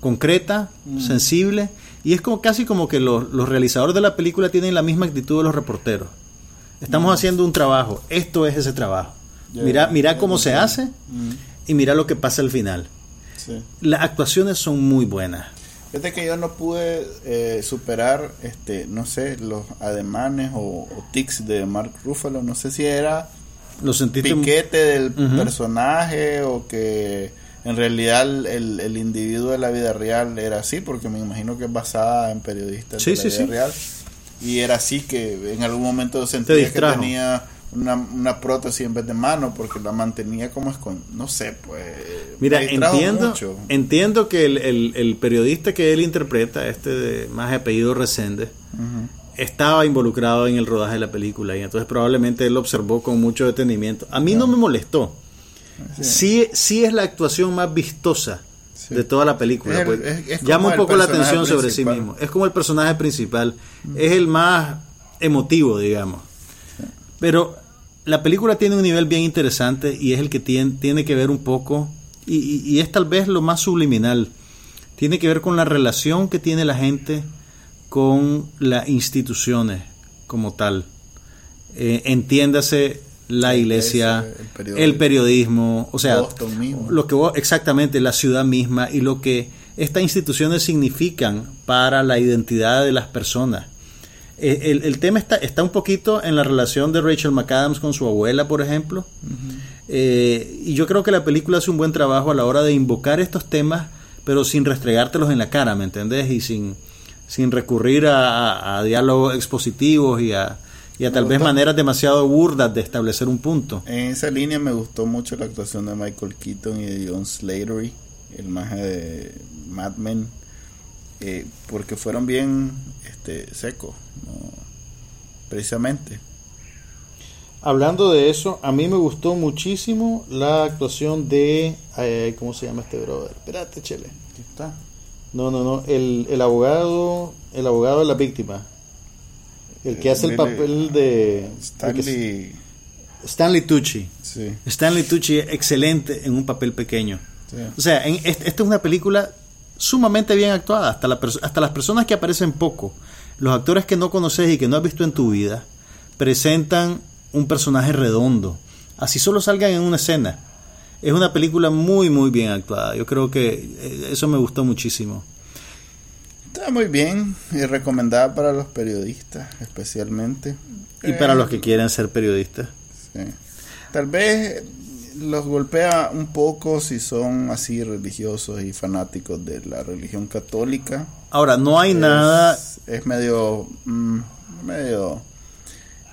concreta, Mm. sensible y es como casi como que los, los realizadores de la película tienen la misma actitud de los reporteros. Estamos haciendo un trabajo, esto es ese trabajo. Mm. Ya, mira, mira cómo se hace Mm, y mira lo que pasa al final. sí. Las actuaciones son muy buenas. Fíjate que yo no pude eh, superar, este, no sé, los ademanes o, o tics de Mark Ruffalo. No sé si era Lo sentiste piquete del personaje o que en realidad el, el individuo de la vida real era así, porque me imagino que es basada en periodistas Sí, de la sí, vida sí. real. Y era así que en algún momento sentía que tenía una, una prótesis en vez de mano porque la mantenía como con no sé, pues... Mira, entiendo, mucho. entiendo que el, el- el periodista que él interpreta, este de más apellido Resende, estaba involucrado en el rodaje de la película y entonces probablemente él lo observó con mucho detenimiento. A mí no me molestó. Sí, sí es la actuación más vistosa de toda la película. Es el- pues. es- es Llama un poco la atención sobre sí mismo. Es como el personaje principal. Es el más emotivo, digamos. Pero la película tiene un nivel bien interesante y es el que tiene, tiene que ver un poco, y, y- y es tal vez lo más subliminal, tiene que ver con la relación que tiene la gente con las instituciones como tal. Eh, entiéndase la iglesia, el el periodismo. o sea, Boston mismo. lo que vos- exactamente la ciudad misma y lo que estas instituciones significan para la identidad de las personas. Eh, El, el tema está, está un poquito en la relación de Rachel McAdams con su abuela, por ejemplo. Eh, y yo creo que la película hace un buen trabajo a la hora de invocar estos temas, pero sin restregártelos en la cara, ¿me entendés? Y sin, sin recurrir a, a- a diálogos expositivos y a, y a tal vez maneras demasiado burdas de establecer un punto. En esa línea me gustó mucho la actuación de Michael Keaton y de John Slatery, el maje de Mad Men, eh, porque fueron bien este, secos, ¿no? precisamente. Hablando de eso, a mí me gustó muchísimo la actuación de. eh, ¿Cómo se llama este brother? Espérate, chele. Aquí está. No, no, no. El, el abogado. El abogado de la víctima. El que Eh, hace el Lily- papel de. Stanley, Stanley Tucci. sí, Stanley Tucci es excelente en un papel pequeño. sí. O sea, en, esta es una película sumamente bien actuada. Hasta, la hasta las personas que aparecen poco, los actores que no conoces y que no has visto en tu vida, presentan un personaje redondo. Así solo salgan en una escena. Es una película muy, muy bien actuada. Yo creo que eh, eso me gustó muchísimo. Está muy bien y recomendada para los periodistas especialmente. Y para Eh, los que quieren ser periodistas. Sí. Tal vez los golpea un poco si son así religiosos y fanáticos de la religión católica. Ahora, no hay Es- nada... Es medio. mm, medio.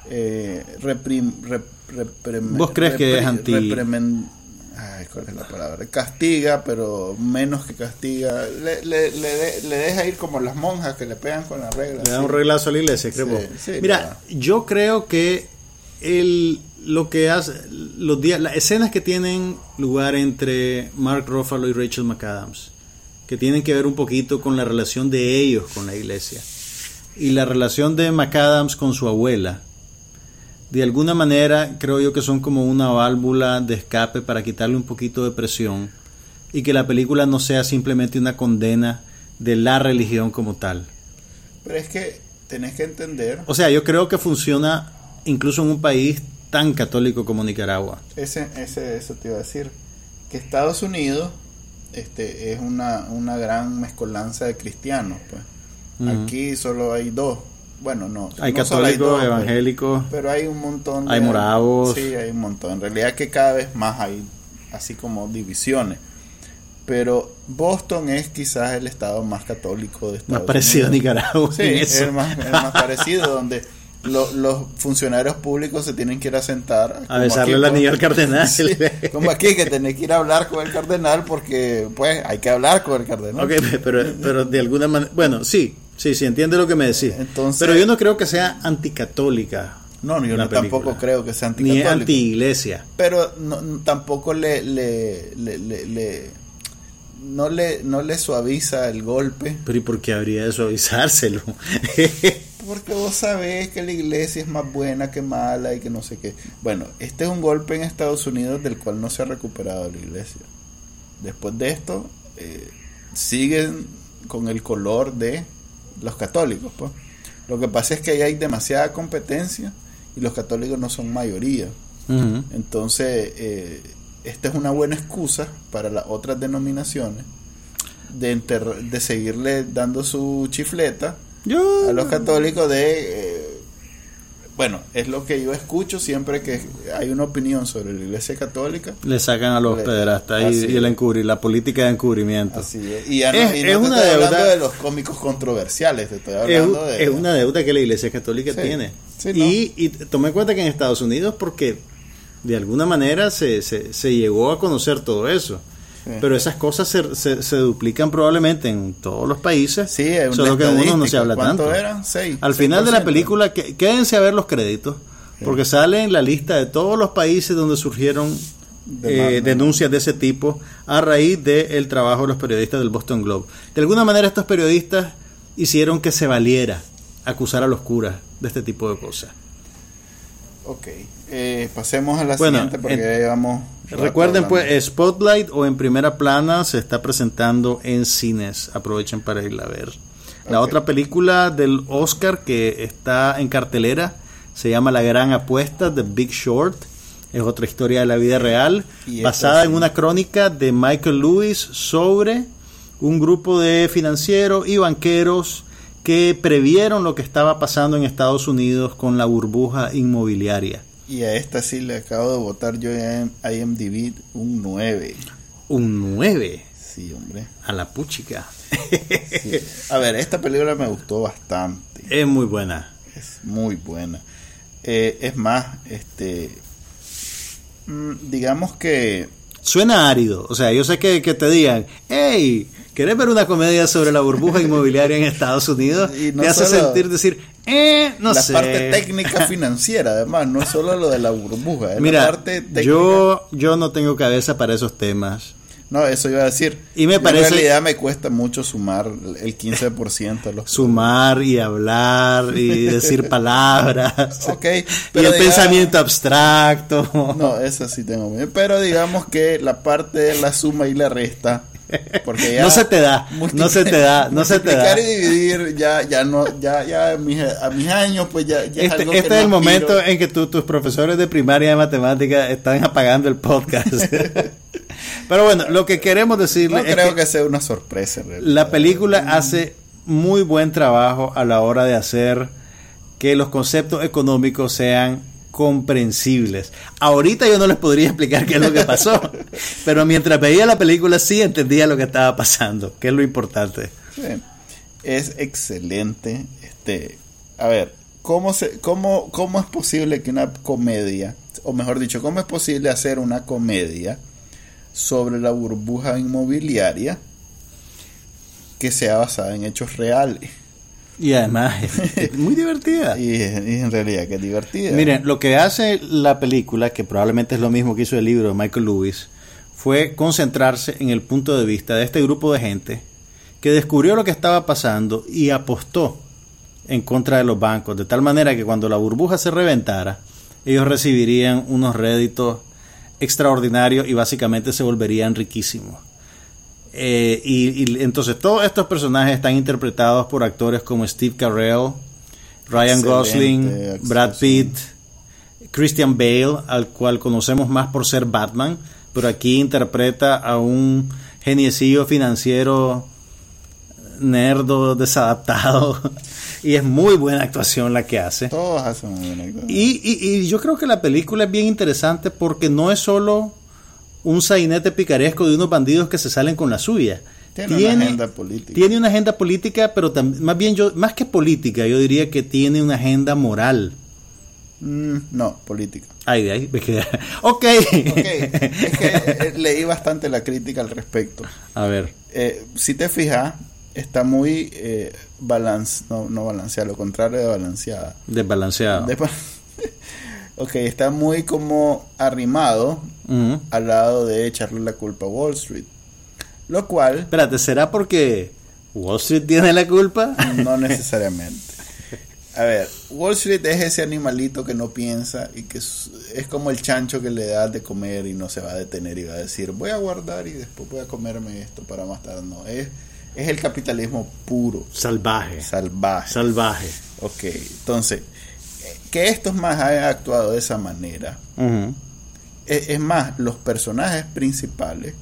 Eh, reprim- rep- reprem- ¿Vos crees que es anti- repremen- Ay, ¿cuál es la palabra? Castiga, pero menos que castiga. Le, le, le, de- le deja ir como las monjas que le pegan con la regla. Le da un reglazo a la iglesia, creo. Sí, vos. sí, Mira, yo creo que el, lo que hace, los días, las escenas que tienen lugar entre Mark Ruffalo y Rachel McAdams, que tienen que ver un poquito con la relación de ellos con la iglesia y la relación de McAdams con su abuela, de alguna manera creo yo que son como una válvula de escape para quitarle un poquito de presión y que la película no sea simplemente una condena de la religión como tal. Pero es que tenés que entender. O sea, yo creo que funciona incluso en un país tan católico como Nicaragua. Ese, ese, eso te iba a decir. Que Estados Unidos este, es una, una gran mezcolanza de cristianos. Pues. Aquí solo hay dos. Bueno, no. Hay no católicos, evangélicos. Pero hay un montón de. Hay moravos. Sí, hay un montón. En realidad que cada vez más hay así como divisiones. Pero Boston es quizás el estado más católico de Estados Más parecido a. Nicaragua. Sí, es el más, el más parecido, donde lo- los funcionarios públicos se tienen que ir a sentar. A besarle la niña al cardenal. Sí, como aquí, que tenés que ir a hablar con el cardenal porque, pues, hay que hablar con el cardenal. Ok, pero, pero de alguna manera. Bueno, sí, sí, sí, entiende lo que me decís. Entonces- pero yo no creo que sea anticatólica. No, yo no, tampoco creo que sea Ni anticatólico. anti-iglesia. Pero no, tampoco le, le, le, le- le- no le no le suaviza el golpe. Pero ¿y por qué habría de suavizárselo? Porque vos sabés que la iglesia es más buena que mala y que no sé qué. Bueno, este es un golpe en Estados Unidos del cual no se ha recuperado la iglesia. Después de esto, eh, siguen con el color de los católicos. Pues. Lo que pasa es que ahí hay demasiada competencia y los católicos no son mayoría. Entonces, eh, esta es una buena excusa para las otras denominaciones de, de seguirle dando su chifleta Yo. a los católicos de... eh, bueno, es lo que yo escucho siempre que hay una opinión sobre la iglesia católica. Le sacan a los Le- pederastas y, el es. encubrir, la política de encubrimiento. Así es. Y, ya no, Es- y no es te una estoy deuda- hablando de los cómicos controversiales, te estoy Es, hablando de... es una deuda que la Iglesia Católica Sí, tiene. sí, ¿no? y, y tome en cuenta que en Estados Unidos, porque de alguna manera se, se, se llegó a conocer todo eso. Sí. Pero esas cosas se, se, se duplican probablemente en todos los países. Sí, es solo que en uno no se habla ¿Cuánto tanto. eran? Seis, Al final de la 6%. película, que- quédense a ver los créditos, porque sale en la lista de todos los países donde surgieron eh, denuncias de ese tipo a raíz del trabajo de los periodistas del Boston Globe. De alguna manera estos periodistas hicieron que se valiera acusar a los curas de este tipo de cosas. Ok, eh, pasemos a la siguiente porque vamos... Recuerden pues Spotlight o en primera plana se está presentando en cines, aprovechen para irla a ver. La otra película del Oscar que está en cartelera se llama La Gran Apuesta, The Big Short. Es otra historia de la vida real, basada en una crónica de Michael Lewis sobre un grupo de financieros y banqueros que previeron lo que estaba pasando en Estados Unidos con la burbuja inmobiliaria. Y a esta sí le acabo de votar yo en IMDb un 9. ¿Un 9? Sí, hombre. A la puchica. A ver, esta película me gustó bastante. Es muy buena. Es muy buena. Eh, es más, este, mm, digamos que... Suena árido. O sea, yo sé que, que te digan, hey, ¿querés ver una comedia sobre la burbuja inmobiliaria en Estados Unidos? Y te hace sentir decir, eh, no la sé. La parte técnica financiera, además, no es solo lo de la burbuja. Es Mira, la parte técnica. yo, yo no tengo cabeza para esos temas. No, eso iba a decir. Y me parece. En realidad me cuesta mucho sumar el 15% de los. Sumar y hablar y decir palabras. ok. y el pensamiento abstracto. No, eso sí tengo. Pero digamos que la parte de la suma y la resta. Porque ya no se te da, no se te da, no se te da. y dividir ya, ya no, ya, ya a mis, a mis años, pues ya, ya este, es algo Este que es el momento en que tus profesores de primaria de matemáticas están apagando el podcast. Pero bueno, lo que queremos decirle no creo que, sea una sorpresa. La película hace muy buen trabajo a la hora de hacer que los conceptos económicos sean comprensibles. Ahorita yo no les podría explicar qué es lo que pasó, pero mientras veía la película sí entendía lo que estaba pasando, que es lo importante. Es excelente. Este, a ver, ¿cómo, se, cómo, ¿cómo es posible que una comedia, o mejor dicho, cómo es posible hacer una comedia sobre la burbuja inmobiliaria que sea basada en hechos reales. Y además es muy divertida. y, en realidad que es divertida. Miren, lo que hace la película, que probablemente es lo mismo que hizo el libro de Michael Lewis, fue concentrarse en el punto de vista de este grupo de gente que descubrió lo que estaba pasando y apostó en contra de los bancos, de tal manera que cuando la burbuja se reventara, ellos recibirían unos réditos extraordinario y básicamente se volverían riquísimos. Eh, y, entonces todos estos personajes están interpretados por actores como Steve Carell, Ryan Gosling, Brad Pitt, Christian Bale, al cual conocemos más por ser Batman, pero aquí interpreta a un geniecillo financiero nerdo, desadaptado. y es muy buena actuación la que hace. Todos hacen muy buena actuación. Y, y, yo creo que la película es bien interesante porque no es solo un sainete picaresco de unos bandidos que se salen con la suya. Tiene, una agenda política. Tiene una agenda política, pero más bien yo, más que política, yo diría que tiene una agenda moral. Mm, no, política. Ay, de ahí. ok. Es que eh, leí bastante la crítica al respecto. A ver. Eh, si te fijas, está muy eh, balance, no, no balanceada, lo contrario de balanceada. Desbalanceado. ok, está muy como arrimado al lado de echarle la culpa a Wall Street. Lo cual... Espérate, ¿será porque Wall Street tiene la culpa? No necesariamente. A ver, Wall Street es ese animalito que no piensa y que es, es, como el chancho que le das de comer y no se va a detener y va a decir, voy a guardar y después voy a comerme esto para más tarde. No, es es el capitalismo puro. Salvaje. Salvaje. Salvaje. Ok, entonces, que estos más hayan actuado de esa manera. es, más, los personajes principales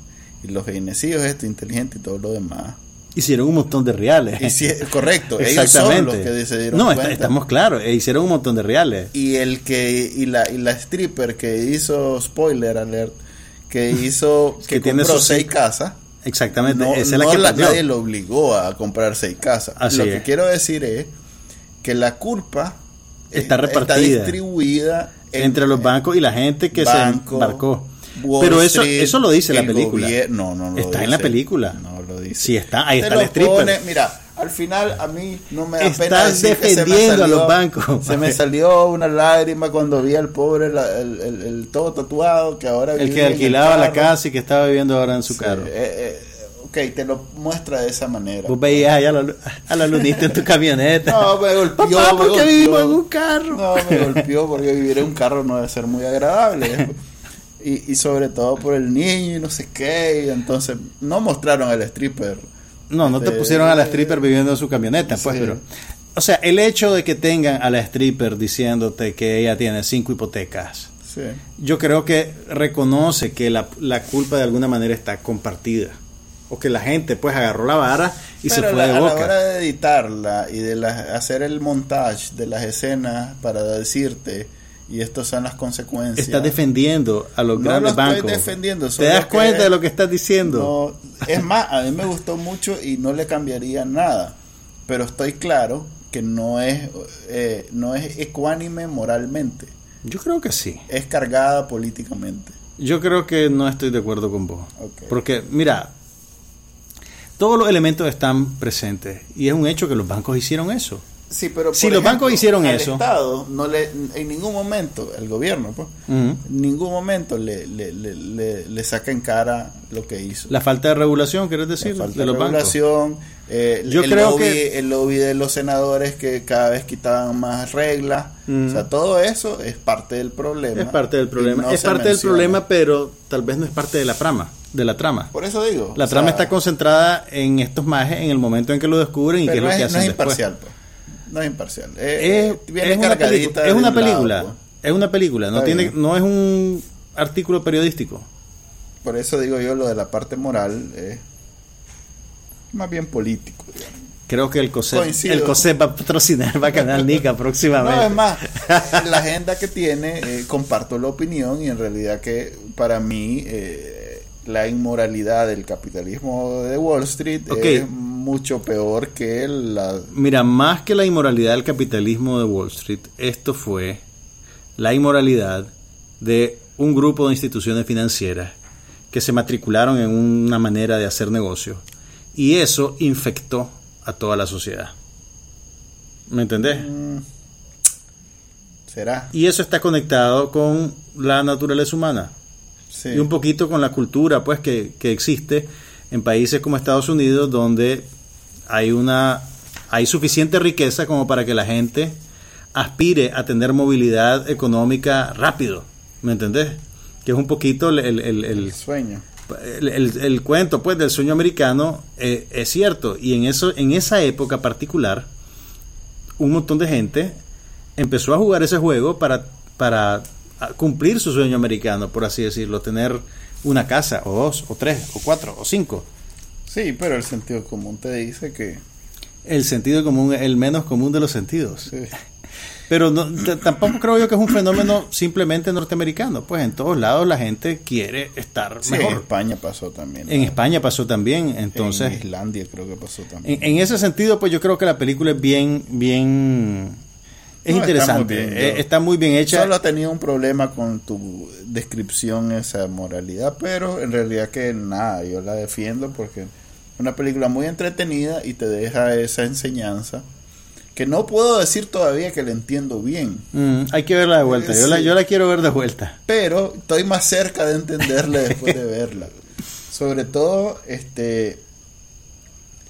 y los genecidos, este inteligente y todo lo demás. Hicieron un montón de reales. correcto, ellos son los que. No, estamos claros, e hicieron un montón de reales. Y el que y la, y la stripper que hizo spoiler alert, que hizo que, tiene compró seis casas Exactamente, no, esa es la que nadie lo obligó a comprarse seis casas. lo que quiero decir es que la culpa está repartida, distribuida entre los bancos y la gente que se embarcó. Pero eso eso lo dice la película. no, no Está en la película. No lo dice. Sí está, ahí está el stripper. mira, al final a mí no me da Estás pena decir que se me defendiendo a salió- los bancos. Se me salió una lágrima cuando vi al pobre, la- el, el- el todo tatuado, que ahora El que en el alquilaba la casa y que estaba viviendo ahora en su Sí, carro. eh, eh, ok, te lo muestra de esa manera. Vos veías allá a la, lunita en tu camioneta. No, me golpeó. Papá, ¿por qué vivimos en un carro? No, me golpeó porque vivir en un carro no debe ser muy agradable. Y, y sobre todo por el niño y no sé qué. Y entonces no mostraron al stripper. No, no te Este, pusieron a la stripper viviendo en su camioneta, pues, sí. pero... O sea, el hecho de que tengan a la stripper diciéndote que ella tiene cinco hipotecas, Sí. yo creo que reconoce que la, la culpa de alguna manera está compartida. O que la gente pues agarró la vara y se fue la- de a la boca. hora de editarla y de la- hacer el montage de las escenas para decirte y estas son las consecuencias. Estás defendiendo a los No grandes lo estoy bancos. defendiendo, ¿Te das cuenta de lo que estás diciendo? No, es más, a mí me gustó mucho y no le cambiaría nada, pero estoy claro que no es eh, no es ecuánime moralmente, Yo creo que sí. es cargada políticamente. Yo creo que no estoy de acuerdo con vos. Porque, mira, todos los elementos están presentes y es un hecho que los bancos hicieron eso. Sí, pero Si los bancos hicieron al eso- Estado no le en ningún momento el gobierno, pues, en ningún momento le, le, le, le, saca en cara lo que hizo. La falta de regulación, ¿quieres La decir? falta de de los bancos. regulación, eh, Yo el, creo lobby, que- el lobby de los senadores que cada vez quitaban más reglas, o sea, todo eso es parte del problema. Es parte del problema. no es parte del problema, pero tal vez no es parte de la trama. De la trama. Por eso digo. La trama sea, está concentrada en estos majes en el momento en que lo descubren y qué es lo que hacen no es después. imparcial, pues. No es imparcial. Es, Eh, viene es una película. Es una lado, pues. Es una película. No Está tiene, bien. no es un artículo periodístico. Por eso digo yo lo de la parte moral es más bien político. digamos. Creo que el COSEP, Coincido. el COSEP va a patrocinar va a Canal Nica próximamente. No, es más, la agenda que tiene, eh, comparto la opinión y en realidad que para mí eh, la inmoralidad del capitalismo de Wall Street es mucho peor que la... Mira, más que la inmoralidad del capitalismo de Wall Street, esto fue la inmoralidad de un grupo de instituciones financieras que se matricularon en una manera de hacer negocio y eso infectó a toda la sociedad. ¿Me entendés? mm, ¿Será? Y eso está conectado con la naturaleza humana Sí. y un poquito con la cultura pues que, que existe en países como Estados Unidos donde hay una hay suficiente riqueza como para que la gente aspire a tener movilidad económica rápido ¿me entendés? que es un poquito el, el- el- el- El sueño. el, el- el cuento pues del sueño americano eh, es cierto y en eso en esa época particular un montón de gente empezó a jugar ese juego para para cumplir su sueño americano por así decirlo tener una casa o dos o tres o cuatro o cinco Sí, pero el sentido común te dice que... el sentido común el menos común de los sentidos sí. pero no, tampoco creo yo que es un fenómeno simplemente norteamericano pues en todos lados la gente quiere estar Sí, en mejor España pasó también. en España pasó también entonces En Islandia creo que pasó también. En, en ese sentido, pues yo creo que la película es bien, bien, es No, está interesante, muy bien, eh, está muy bien hecha. Solo tenía un problema con tu descripción, esa moralidad, pero en realidad que nada, yo la defiendo porque es una película muy entretenida y te deja esa enseñanza que no puedo decir todavía que la entiendo bien, Mm, hay que verla de vuelta. Yo, la, yo la quiero ver de vuelta. pero estoy más cerca de entenderla después de verla. Sobre todo, este,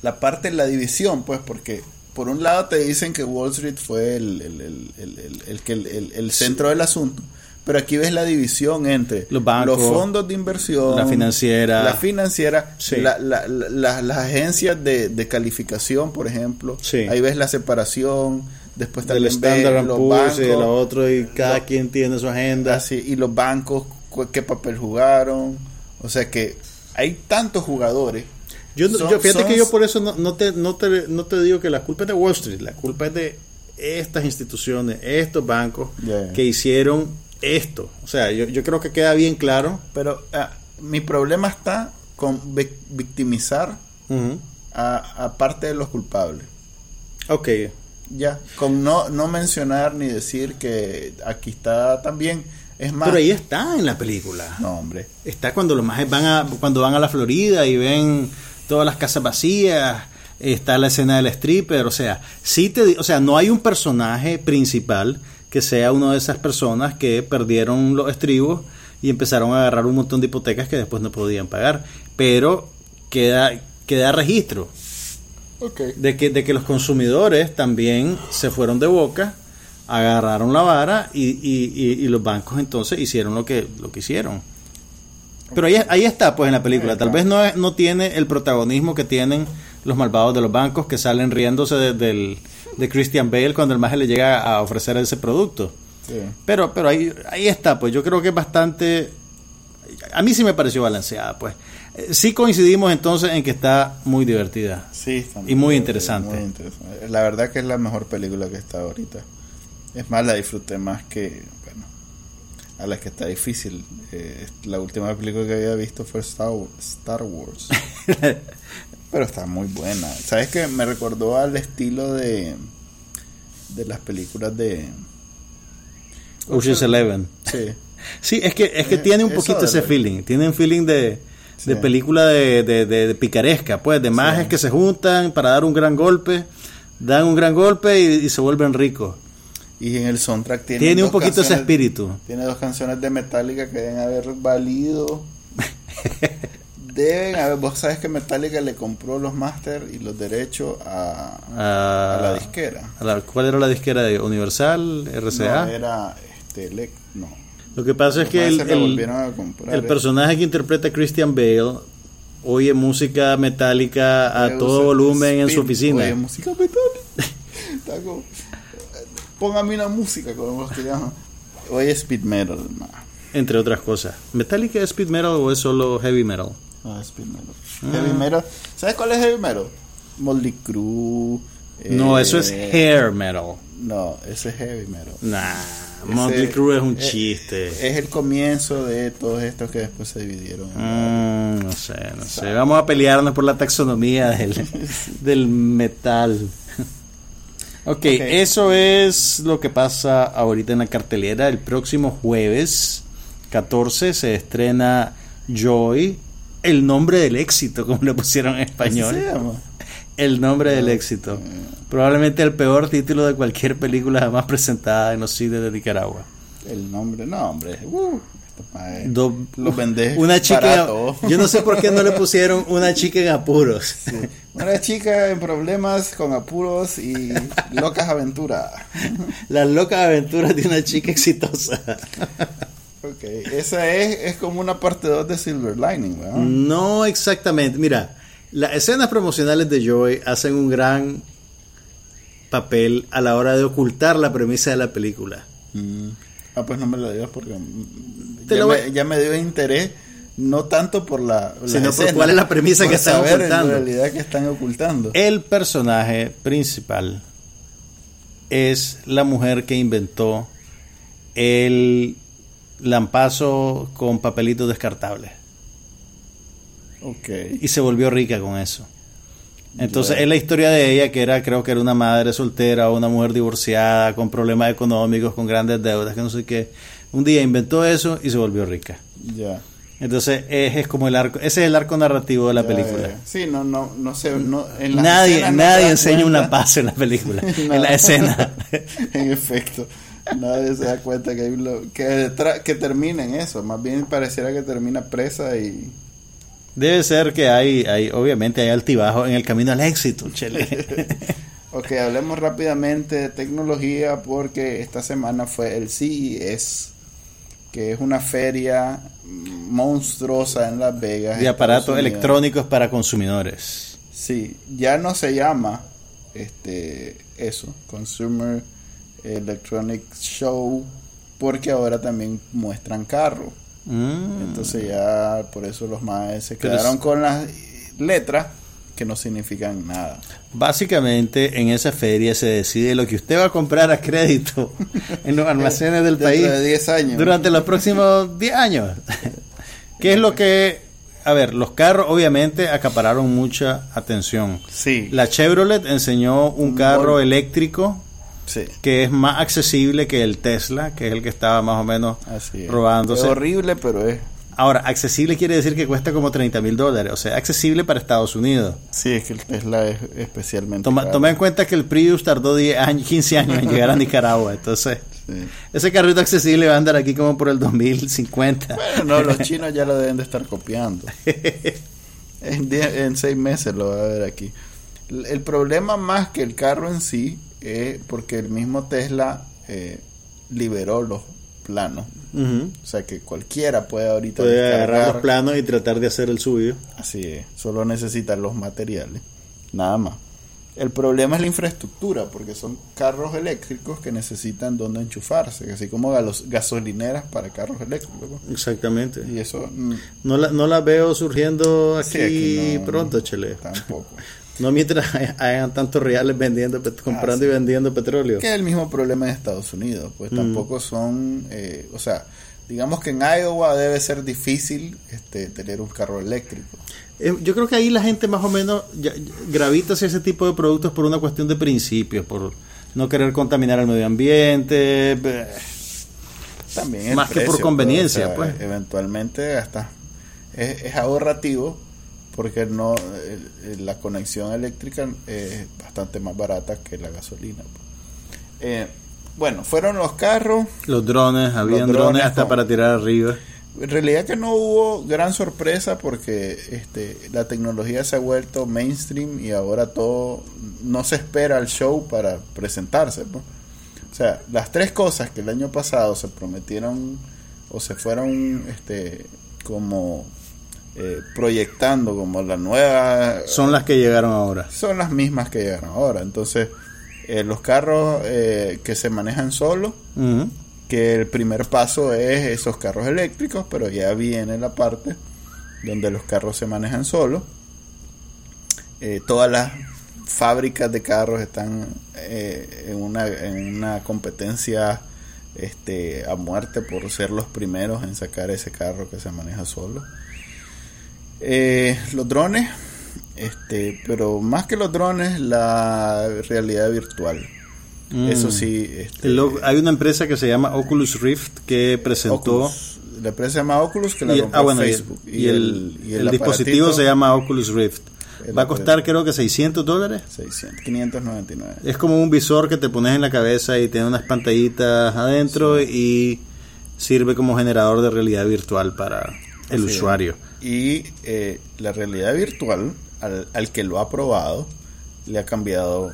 la parte de la división, pues, porque por un lado te dicen que Wall Street fue el, el, el, el, centro del asunto, pero aquí ves la división entre Los bancos, fondos de inversión, la financiera. la financiera, Sí. la- la- la- la- las agencias de, de calificación, por ejemplo, Sí. ahí ves la separación, después Del también ves Standard los Poor's y de bancos, lo otro, y cada lo- quien tiene su agenda. Así, y los bancos, qué papel jugaron. O sea que hay tantos jugadores. Yo, Son- yo- fíjate son- que yo por eso no, no te, no, te, no te digo que la culpa es de Wall Street, la culpa es de estas instituciones, estos bancos que hicieron esto. O sea, yo, yo creo que queda bien claro. Pero ah, mi problema está con vic- victimizar a, a parte de los culpables. Ok, Ya, con no, no mencionar ni decir que aquí está también. Es más, pero ahí está en la película. no, hombre. Está cuando los majes van a cuando van a la Florida y ven todas las casas vacías, está la escena del stripper, o sea, sí te, o sea, no hay un personaje principal que sea una de esas personas que perdieron los estribos y empezaron a agarrar un montón de hipotecas que después no podían pagar, pero queda queda registro de que, de que los consumidores también se fueron de boca, agarraron la vara y, y- y- y los bancos entonces hicieron lo que, lo que hicieron. Pero ahí, ahí está, pues, en la película. Tal vez no, no tiene el protagonismo que tienen los malvados de los bancos que salen riéndose de, del- de Christian Bale cuando el maje le llega a ofrecer ese producto. Sí. Pero, pero ahí, ahí está, pues yo creo que es bastante... A mí sí me pareció balanceada, pues. Eh, Sí coincidimos entonces en que está muy divertida. Sí, está Y muy interesante. muy interesante. La verdad que es la mejor película que está ahorita. Es más, la disfruté más que, a la que está difícil. Eh, la última película que había visto fue Star, Star Wars. Pero está muy buena. ¿Sabes que Me recordó al estilo de, de las películas de... Ocean's Eleven. Sí. Sí, es que, es que Eh, tiene un poquito ese feeling. Tiene un feeling de, Sí. de película de, de- de- picaresca, pues, de majes que se juntan para dar un gran golpe, dan un gran golpe y, y se vuelven ricos. Y en el soundtrack tiene... Tiene un poquito ese espíritu. Tiene dos canciones de Metallica que deben haber valido. deben haber. Vos sabes que Metallica le compró los máster y los derechos a, a la disquera. a la- ¿Cuál era la disquera de Universal, RCA? No, era este, Lec- no. Lo que pasa es que el, el- el personaje que interpreta Christian Bale oye música metálica a Eh, todo volumen en su oficina. Oye, música metálica. Póngame una música, como que llaman. Oye, speed metal. Entre otras cosas. ¿Metallica es speed metal o es solo heavy metal? No, speed metal. Ah. Heavy metal. ¿Sabes cuál es heavy metal? Molly Crew. No, eh, eso es hair metal. No, ese es heavy metal. Nah, Motley Crue es un chiste. Es el comienzo de todos estos que después se dividieron. Mm, no sé, no sé. Vamos a pelearnos por la taxonomía del, del metal. Ok, eso es lo que pasa ahorita en la cartelera. El próximo jueves 14 se estrena Joy, el nombre del éxito, como le pusieron en ¿Así español. se llama? El nombre del éxito. Probablemente el peor título de cualquier película jamás presentada en los cines de Nicaragua. El nombre, no, hombre. Uh, eh, Do- los vendés una chica barato. yo no sé por qué no le pusieron una chica en apuros Una chica en problemas, con apuros y locas aventuras. las locas aventuras de una chica exitosa Ok, esa es, es como una parte 2 de Silver Lining, ¿verdad? no exactamente mira las escenas promocionales de Joy hacen un gran papel a la hora de ocultar la premisa de la película Mm. Ah, pues no me la digas porque Te ya, lo voy- me, ya me dio interés, no tanto por la... la Sino por cuál es la premisa que están ocultando. En realidad que están ocultando. el personaje principal es la mujer que inventó el lampazo con papelitos descartables Ok. y se volvió rica con eso. Entonces es la historia de ella que era, creo que era una madre soltera o una mujer divorciada con problemas económicos, con grandes deudas, que no sé qué. Un día inventó eso y se volvió rica. Ya. Entonces es, es como el arco, ese es el arco narrativo de la Ya, película. ya. Sí, no, no, no sé. No, en las Nadie, te nadie enseña cuenta. una paz en la película, en la escena. en efecto. Nadie se da cuenta que, hay lo- que, que termina en eso. Más bien pareciera que termina presa y. Debe ser que hay, hay, obviamente hay altibajo en el camino al éxito, chele. Ok, hablemos rápidamente de tecnología porque esta semana fue el CES, que es una feria monstruosa en Las Vegas. de aparatos electrónicos para consumidores. Sí, ya no se llama este eso, Consumer Electronic Show, porque ahora también muestran carros. Mm. Entonces ya por eso los maes se quedaron con las letras que no significan nada. Básicamente en esa feria se decide lo que usted va a comprar a crédito en los almacenes del país de 10 años. durante los próximos 10 años. ¿Qué es lo que... A ver, los carros obviamente acapararon mucha atención. Sí. La Chevrolet enseñó un Un carro Vol- eléctrico Sí. que es más accesible que el Tesla, que es el que estaba más o menos Así es. robándose. Es horrible, pero es Ahora, accesible quiere decir que cuesta como 30 mil dólares, o sea, accesible para Estados Unidos. Sí, es que el Tesla es especialmente. Toma, caro. toma en cuenta que el Prius tardó 10 años, 15 años en llegar a Nicaragua, entonces Sí. ese carrito accesible va a andar aquí como por el 2050. Bueno, no, los chinos ya lo deben de estar copiando. En, die- en seis meses lo va a ver aquí. El problema más que el carro en sí porque el mismo Tesla eh, liberó los planos. O sea que cualquiera puede ahorita Puede agarrar los planos y tratar de hacer el suyo. Así es, solo necesitan los materiales, nada más. El problema es la infraestructura, porque son carros eléctricos que necesitan donde enchufarse, así como gasolineras para carros eléctricos. Exactamente. Y eso mm, No la, no la veo surgiendo aquí, sí, aquí no- pronto, Chile. Tampoco. No mientras hayan tantos reales vendiendo, comprando Ah, sí. y vendiendo petróleo. Que es el mismo problema en Estados Unidos, pues Mm. tampoco son, eh, o sea, digamos que en Iowa debe ser difícil este, tener un carro eléctrico. Eh, Yo creo que ahí la gente más o menos ya- ya gravita hacia ese tipo de productos por una cuestión de principios, por no querer contaminar el medio ambiente. También Más que por precio, conveniencia, o sea, pues. Eventualmente hasta es, es ahorrativo porque no eh, eh, la conexión eléctrica es bastante más barata que la gasolina. pues. Eh, bueno, fueron los carros. Los drones, habían drones, drones hasta con- para tirar arriba. En realidad que no hubo gran sorpresa porque este, la tecnología se ha vuelto mainstream y ahora todo no se espera al show para presentarse. pues. O sea, las tres cosas que el año pasado se prometieron o se fueron este, como eh, proyectando como la nueva Son las que llegaron ahora. son las mismas que llegan ahora. Entonces, eh, los carros eh, que se manejan solos Ujú. que el primer paso es esos carros eléctricos, pero ya viene la parte donde los carros se manejan solos. Eh, todas las fábricas de carros están eh, en, una, en una competencia este, a muerte por ser los primeros en sacar ese carro que se maneja solo. Eh, los drones, este, pero más que los drones, la realidad virtual. Mm. Eso sí, este, El hay una empresa que se llama Oculus Rift que presentó. Oculus. La empresa se llama Oculus que la y, ah, bueno, y- Facebook. y el, y el dispositivo se llama Oculus Rift. Va a costar creo que 600 dólares. 600, 599. Es como un visor que te pones en la cabeza y tiene unas pantallitas adentro y sirve como generador de realidad virtual para el usuario. Y eh, la realidad virtual, al, al que lo ha probado, le ha cambiado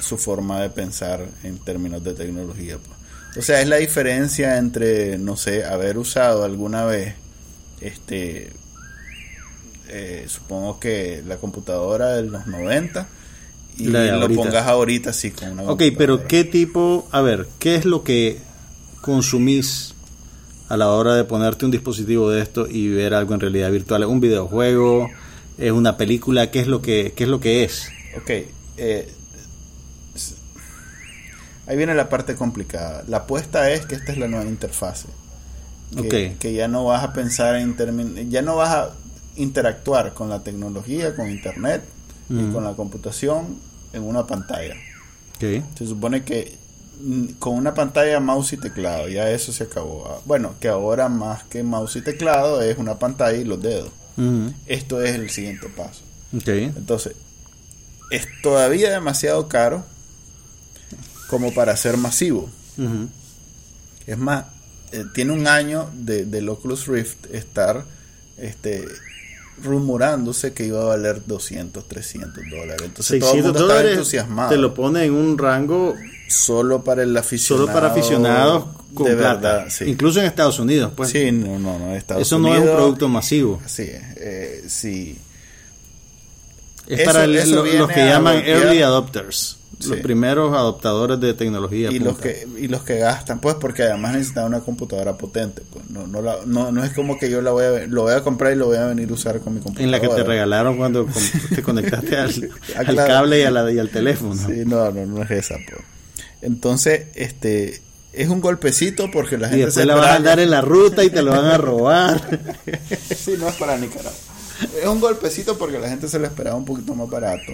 su forma de pensar en términos de tecnología. pues. O sea, es la diferencia entre, no sé, haber usado alguna vez, este, eh, supongo que la computadora de los 90 y lo ahorita. pongas ahorita así con una Ok, pero. ¿qué tipo, a ver, qué es lo que consumís a la hora de ponerte un dispositivo de esto y ver algo en realidad virtual? ¿Es un videojuego? ¿Es una película? ¿Qué es lo que, qué es, lo que es? Ok, eh, ahí viene la parte complicada. La apuesta es que esta es la nueva interfase. Que, que ya no vas a pensar en términos, ya no vas a interactuar con la tecnología, con internet y Ujú. con la computación en una pantalla. Ok. Se supone que mm, con una pantalla mouse y teclado, ya eso se acabó. Ah, Bueno, que ahora más que mouse y teclado es una pantalla y los dedos. Esto es el siguiente paso. Entonces, es todavía demasiado caro como para ser masivo. Es más, eh, tiene un año de, del Oculus Rift estar este, rumorándose que iba a valer 200, 300 dólares. Entonces todo el 600 mundo estaba dólares entusiasmado. te lo pone en un rango Solo para el aficionado. solo para aficionados con de plata. verdad, sí. Incluso en Estados Unidos, pues. sí, no, no, no. Estados Eso no es un producto masivo. Así es. eh, sí. Es Eso- para el- eso lo- viene los que llaman early adopters. Los primeros adoptadores de tecnología. y los punta. que y los que gastan pues porque además necesitan una computadora potente pues no no, la- no, no es como que yo la voy a lo voy a comprar y lo voy a venir a usar con mi computadora En la que te regalaron cuando te conectaste al, Ah, al cable y, a la- y al teléfono. sí no no no es esa pues entonces este es un golpecito porque la y gente después se la vas a andar en la ruta y te lo van a robar. sí no es para Nicaragua. Es un golpecito porque la gente se lo esperaba un poquito más barato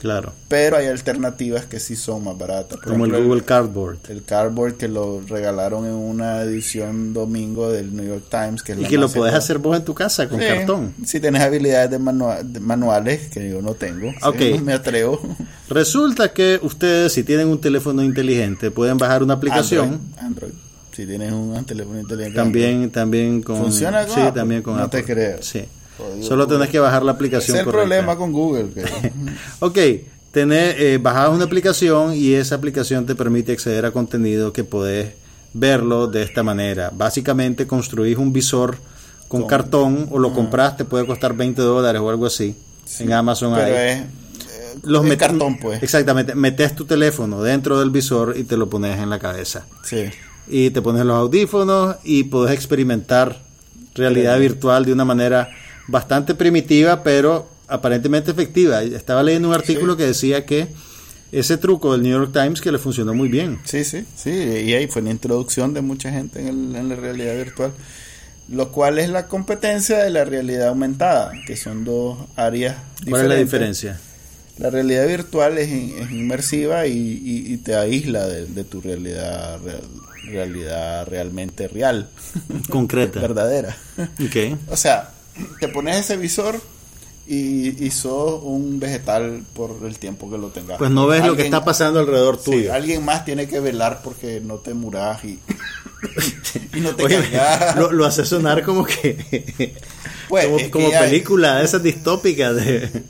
Claro. Pero hay alternativas que sí son más baratas. Por Como el ejemplo, Google Cardboard. el cardboard que lo regalaron en una edición domingo del New York Times. Que es Y la que lo podés hacer vos en tu casa con Sí, cartón. Si tenés habilidades de, manua- de manuales, que yo no tengo. sí, Ok. no me atrevo. Resulta que ustedes, si tienen un teléfono inteligente, pueden bajar una aplicación. Android. Android. Si tienes un teléfono inteligente. También, también con. ¿Funciona con Sí, Apple? también con No Apple. te creo. Sí. Jodido, Solo Google. tenés que bajar la aplicación es el correcta. problema con Google. Ok, tenés, eh, bajás una aplicación y esa aplicación te permite acceder a contenido que podés verlo de esta manera. Básicamente construís un visor con Con- cartón o lo compras, te puede costar 20 dólares o algo así. En Amazon pero hay. es, Los cartón, pues. Exactamente, metes tu teléfono dentro del visor y te lo pones en la cabeza. Sí. Y te pones los audífonos y puedes experimentar realidad virtual de una manera bastante primitiva, pero aparentemente efectiva. Estaba leyendo un artículo que decía que ese truco del New York Times que le funcionó muy bien. Sí, sí, sí, y ahí fue una introducción de mucha gente en, el- en la realidad virtual, lo cual es la competencia de la realidad aumentada, que son dos áreas diferentes. ¿Cuál es la diferencia? La realidad virtual es, in- es inmersiva y, y- y te aísla de, de tu realidad, real- realidad realmente real, Concreta. verdadera. O sea, te pones ese visor y, y sos un vegetal por el tiempo que lo tengas. Pues no ves lo que está pasando alrededor Sí, tuyo. alguien más tiene que velar porque no te murás y, y no te Oye, lo, lo hace sonar como que Pues, como, es película de esas distópicas de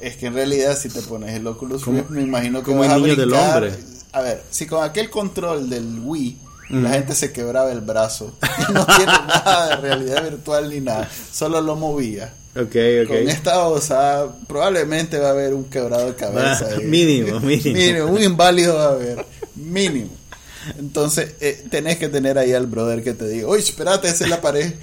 Es que en realidad si te pones el Oculus Rift, me imagino que como vas el a niño del hombre. A ver, si con aquel control del Wii. La gente se quebraba el brazo, no tiene nada de realidad virtual ni nada, solo lo movía. Ok, Con ok. esta osada probablemente va a haber un quebrado de cabeza. Ahí. mínimo, mínimo. un inválido va a haber, mínimo. Entonces, eh, tenés que tener ahí al brother que te diga, oye, espérate, esa es la pared.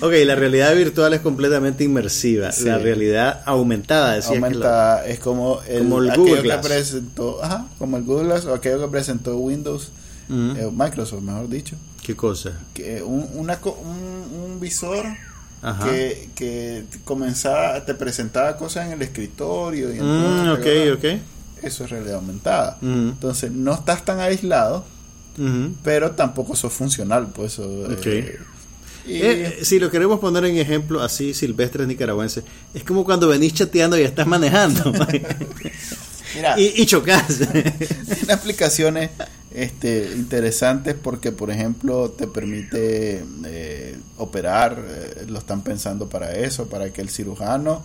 ok, la realidad virtual es completamente inmersiva. Sí. La realidad aumentada, decía que la- Aumenta, es como el, Como el aquello Google que Glass. presentó, ajá, como el Google Glass o aquello que presentó Windows, Eh, Microsoft, mejor dicho, ¿Qué cosa? que un, una, un, un visor Ajá. que, que comenzaba, te presentaba cosas en el escritorio y Mm, ok, ok. eso es realidad aumentada. Entonces, no estás tan aislado, pero tampoco sos funcional, pues eso. Eh, y- Eh, si lo queremos poner en ejemplo así, silvestres nicaragüenses, es como cuando venís chateando y estás manejando mira, y, y chocas. Tiene aplicaciones este, interesantes porque, por ejemplo, te permite eh, operar, eh, lo están pensando para eso, para que el cirujano,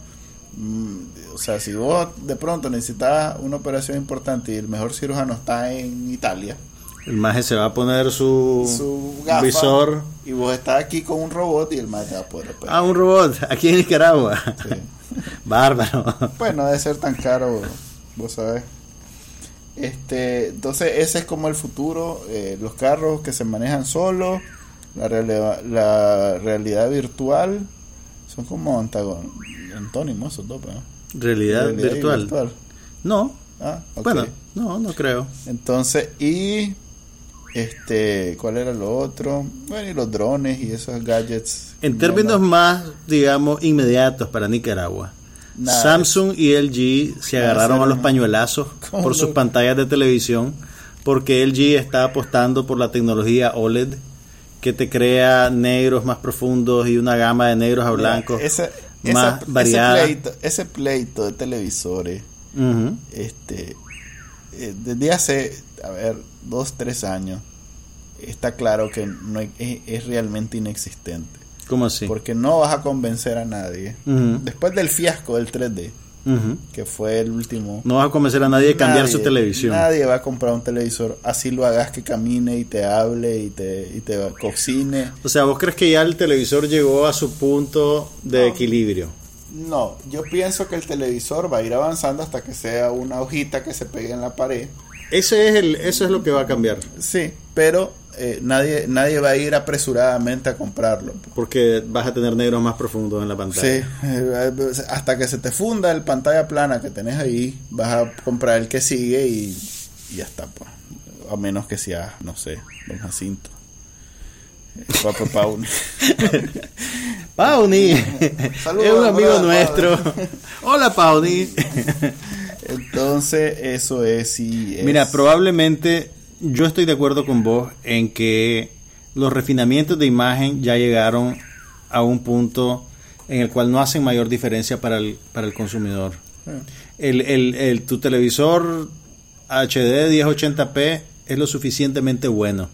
mm, o sea, si vos de pronto necesitas una operación importante y el mejor cirujano está en Italia, El maje se va a poner su, su gafa, visor. y vos estás aquí con un robot y el más te va a poder operar. Ah, un robot, aquí en Nicaragua. Sí. Bárbaro. Pues no debe ser tan caro, vos sabés. Este, entonces ese es como el futuro, eh, los carros que se manejan solos, la, realidad- la realidad virtual, son como antagon- antónimos esos dos, ¿no? Realidad, virtual. No, Ah, bueno, no, no creo. Entonces, y este, ¿cuál era lo otro? Bueno, y los drones y esos gadgets. En No, términos no. más, digamos, inmediatos para Nicaragua, Nada. Samsung y LG se agarraron a los pañuelazos ¿Cómo por sus pantallas de televisión porque LG está apostando por la tecnología OLED que te crea negros más profundos y una gama de negros a blancos más variada. Ese pleito, ese pleito de televisores este eh, desde hace a ver dos tres años está claro que no es realmente inexistente ¿Cómo así? porque no vas a convencer a nadie después del fiasco del 3D ujú. que fue el último No vas a convencer a nadie de cambiar nadie- su televisión. nadie va a comprar un televisor así lo hagas que camine y te hable y te y te cocine O sea, ¿vos crees que ya el televisor llegó a su punto de No. equilibrio? no yo pienso que el televisor va a ir avanzando hasta que sea una hojita que se pegue en la pared Ese es el, eso es lo que va a cambiar. Sí, pero eh, nadie nadie va a ir apresuradamente a comprarlo. Porque vas a tener negros más profundos en la pantalla. Sí, eh, hasta que se te funda el pantalla plana que tenés ahí, vas a comprar el que sigue y, y ya está. Pues. A menos que sea, no sé, Don Jacinto. Eh, Papá Pauni. Pauni, Saludos, es un amigo nuestro. Hola, Pauni. Entonces, eso es sí. es- Mira, probablemente yo estoy de acuerdo con vos en que los refinamientos de imagen ya llegaron a un punto en el cual no hacen mayor diferencia para el, para el consumidor. El, el- el- tu televisor HD 1080p es lo suficientemente bueno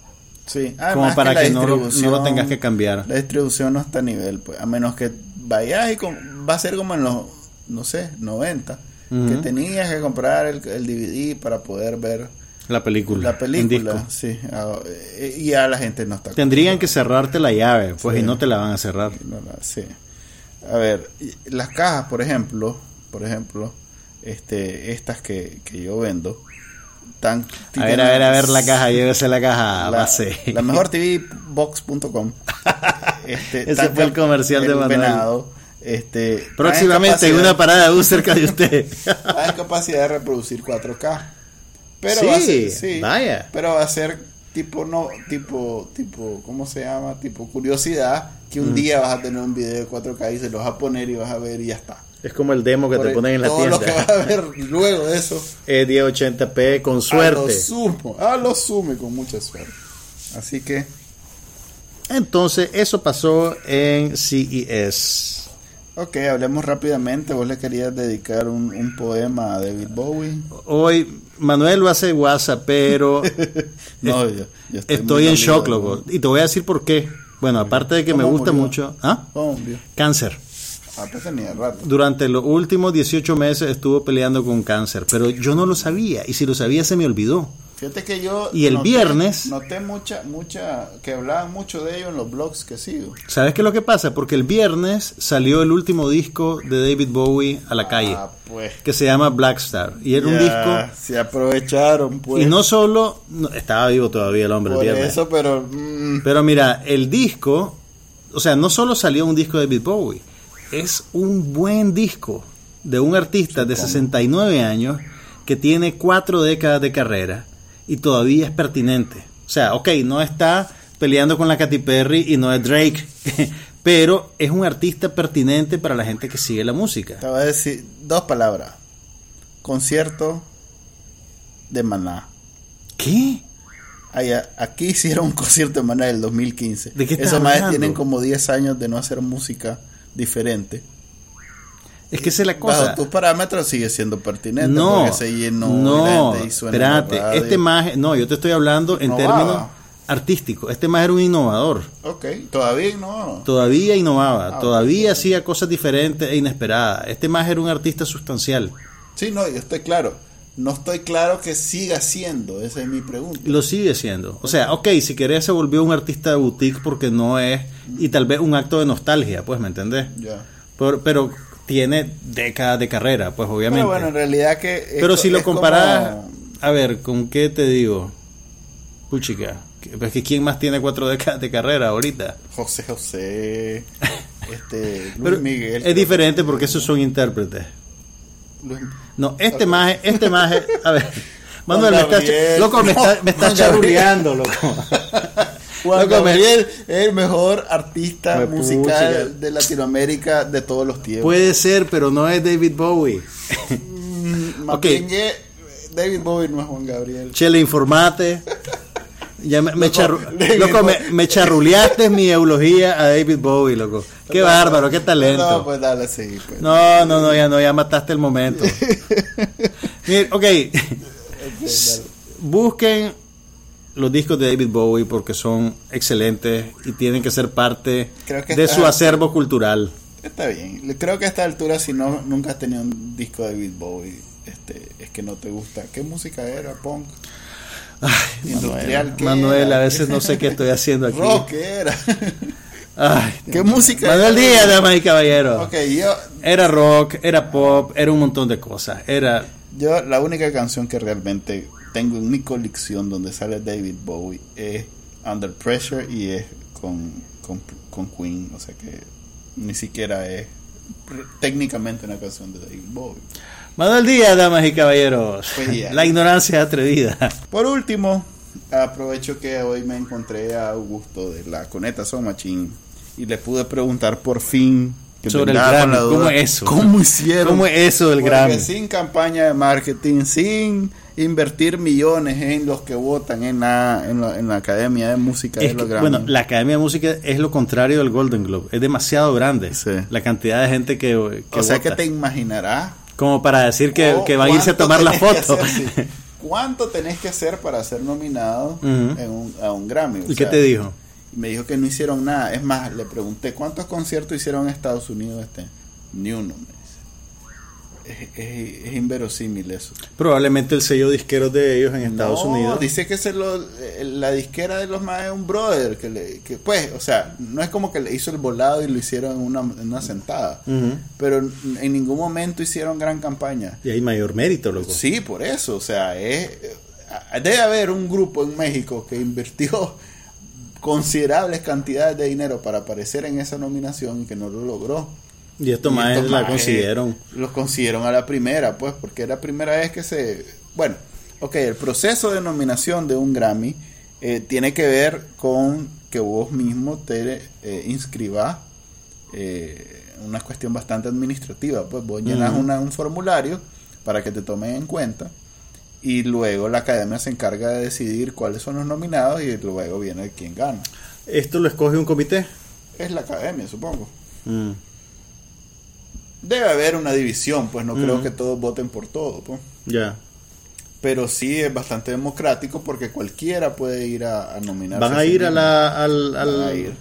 Sí, como para que, no, lo, no lo tengas que cambiar. La distribución no está a nivel, pues, a menos que vayas y com- va a ser como en los, no sé, 90, que tenías que comprar el, el DVD para poder ver La película. la película. Sí, ah, eh, y ya la gente no está. Tendrían que cerrarte la llave, pues, Sí. y no te la van a cerrar. No, no, sí. A ver, las cajas, por ejemplo, por ejemplo, este, estas que, que yo vendo, tan A ver, a ver, a ver la caja, llévese la caja, la, base. la mejor TV box.com. Este, Ese fue el comercial de el Manuel. venado, Este, Próximamente una parada de bus cerca de usted. trae capacidad de reproducir 4K. Pero Sí, va a ser, sí, vaya. Pero va a ser tipo no tipo tipo ¿cómo se llama? Tipo curiosidad que Mm. un día vas a tener un video de 4K y se lo vas a poner y vas a ver y ya está. Es como el demo que Por te el- ponen en la todo lo que tienda. vas a ver luego de eso Es 1080p con A lo suerte. sumo, a lo sume con mucha suerte. Así que Entonces, eso pasó en CES. Ok, hablemos rápidamente. Vos le querías dedicar un, un poema a David Bowie. Hoy Manuel lo hace WhatsApp, pero No, yo, yo estoy, en shock, loco. Y te voy a decir por qué. Bueno, aparte de que me ¿Cómo gusta murió? mucho. ¿Ah? Cáncer. Ah, pues tenía rato. Durante los últimos 18 meses estuvo peleando con cáncer, pero yo no lo sabía. Y si lo sabía, se me olvidó. Fíjate que yo. Y el viernes- Noté mucha, mucha. Que hablaban mucho de ello en los blogs que sigo. ¿Sabes qué es lo que pasa? Porque el viernes salió el último disco de David Bowie a la calle, Ah, pues. que se llama Black Star. Y era un disco. Se aprovecharon, pues. Y no solo. no, estaba vivo todavía el hombre el viernes. eso, pero. mm, Pero mira, el disco, o sea, no solo salió un disco de David Bowie, es un buen disco de un artista de 69 años que tiene cuatro décadas de carrera y todavía es pertinente. O sea, ok, no está peleando con la Katy Perry y no es Drake, pero es un artista pertinente para la gente que sigue la música. te voy a decir dos palabras: concierto de Maná. ¿Qué? Allá, aquí hicieron un concierto de Maná del 2015. ¿De qué Esos hablando? tienen como 10 años de no hacer música diferente. Es que esa es la Bajo cosa. tus parámetros sigue siendo pertinente No, se llenó no, y suena espérate, este maje, no, yo te estoy hablando en Innovaba. términos artísticos. Este maje era un innovador. Ok, todavía no. Todavía innovaba, Ah, todavía hacía cosas diferentes e inesperadas. Este maje era un artista sustancial. Sí, no, yo estoy claro. No estoy claro que siga siendo, esa es mi pregunta. Lo sigue siendo. O sea, ok, si querés se volvió un artista de boutique porque no es, y tal vez un acto de nostalgia, pues, ¿me entendés? Ya. Pero, pero tiene décadas de carrera, pues, obviamente. Pero bueno, en realidad que... es Pero si lo es como comparás, a ver, ¿con qué te digo? Puchica, que- pues que ¿quién más tiene cuatro décadas de carrera ahorita? José José, este, Luis Pero Miguel. es diferente porque esos son intérpretes. Luis- No, este maje, este maje, a ver, Manuel, me está, loco, me está, me está charuleando, loco. Juan Loco, Gabriel es el mejor artista Me musical de Latinoamérica de todos los tiempos. Puede ser, pero no es David Bowie. Mm, Ok. Mapingue, David Bowie no es Juan Gabriel. Chele, informate. Ya me, me Loco, charru- David loco, me, me charruleaste mi eulogía a David Bowie, loco. Qué bárbaro, qué No, talento. pues dale, sí. Pues. No, no, no, ya no, ya mataste el momento. Mire, ok. S- Busquen los discos de David Bowie porque son excelentes y tienen que ser parte Creo que de su acervo cultural. Está bien. Creo que a esta altura, si no nunca has tenido un disco de David Bowie, este, es que no te gusta. ¿Qué música era? ¿Punk? Ay, Industrial, Manuel, ¿qué Manuel, a veces no sé qué estoy haciendo aquí. ¿Rock era? Ay, ¿Qué música Manuel era? Díaz, damas y caballeros. Ok, yo, Era rock, era pop, era un montón de cosas. Era yo la única canción que realmente tengo en mi colección donde sale David Bowie es Under Pressure y es con, con, con Queen. O sea que ni siquiera es técnicamente una canción de David Bowie. Manuel Díaz, damas y caballeros. Pues. La ignorancia atrevida. Por último, aprovecho que hoy me encontré a Augusto de la Coneta Son Machine y le pude preguntar por fin Sobre el Grammy, ¿cómo es eso? ¿Cómo hicieron? ¿Cómo es eso del Porque Grammy? sin campaña de marketing, sin invertir millones en los que votan en la, en la, en la Academia de Música Es de los que, bueno, la Academia de Música es lo contrario del Golden Globe. Es demasiado grande Sí. la cantidad de gente que, que o sea que te imaginarás Como para decir que, o que van a irse a tomar la foto. hacer, sí. ¿Cuánto tenés que hacer para ser nominado en un, a un Grammy? O ¿Y qué te dijo? Me dijo que no hicieron nada. Es más, le pregunté cuántos conciertos hicieron en Estados Unidos este. Ni uno. Es, es- es inverosímil eso. Probablemente el sello disquero de ellos en Estados No, Unidos. Dice que se lo, eh, la disquera de los más es un brother. Que, le, que pues, o sea, no es como que le hizo el volado y lo hicieron en una, en una sentada. Pero en en ningún momento hicieron gran campaña. Y hay mayor mérito, loco. Sí, por eso. O sea, es, eh, debe haber un grupo en México que invirtió considerables cantidades de dinero para aparecer en esa nominación y que no lo logró. Y estos más estos la consiguieron. Los consiguieron a la primera, pues, porque era la primera vez que se... Bueno, ok, el proceso de nominación de un Grammy eh, tiene que ver con que vos mismo te eh, inscribas eh, una cuestión bastante administrativa. Pues vos llenas Ujú. una- un formulario para que te tomen en cuenta y luego la academia se encarga de decidir cuáles son los nominados y luego viene quien gana. ¿Esto lo escoge un comité? Es la academia, supongo. Mm. Debe haber una división, pues no creo que todos voten por todo, pues. Ya. pero sí es bastante democrático porque cualquiera puede ir a, a nominar. Van a ir a la, al, al- a ir.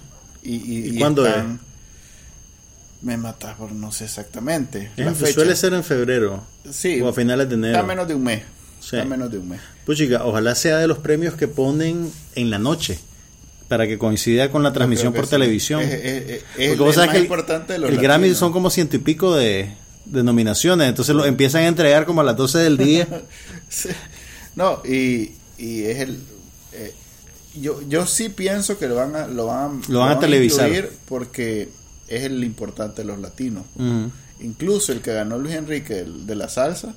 Y, y, ¿Y y cuándo están- Me matas por no sé exactamente. Es- la fecha. Suele ser en febrero Sí, o a finales de enero. está menos de un mes. Sí. Está menos de un mes. Pues chica, ojalá sea de los premios que ponen en la noche para que coincida con la transmisión por sí. televisión. Es, es- Porque el, más que el, importante de los el Grammy son como ciento y pico de, de nominaciones, entonces lo empiezan a entregar como a las 12 del día. Sí. No, y, y es el... eh, yo, yo sí pienso que lo van a, lo van, Lo van a televisar. porque es el importante de los latinos. Incluso el que ganó Luis Enrique el de la salsa,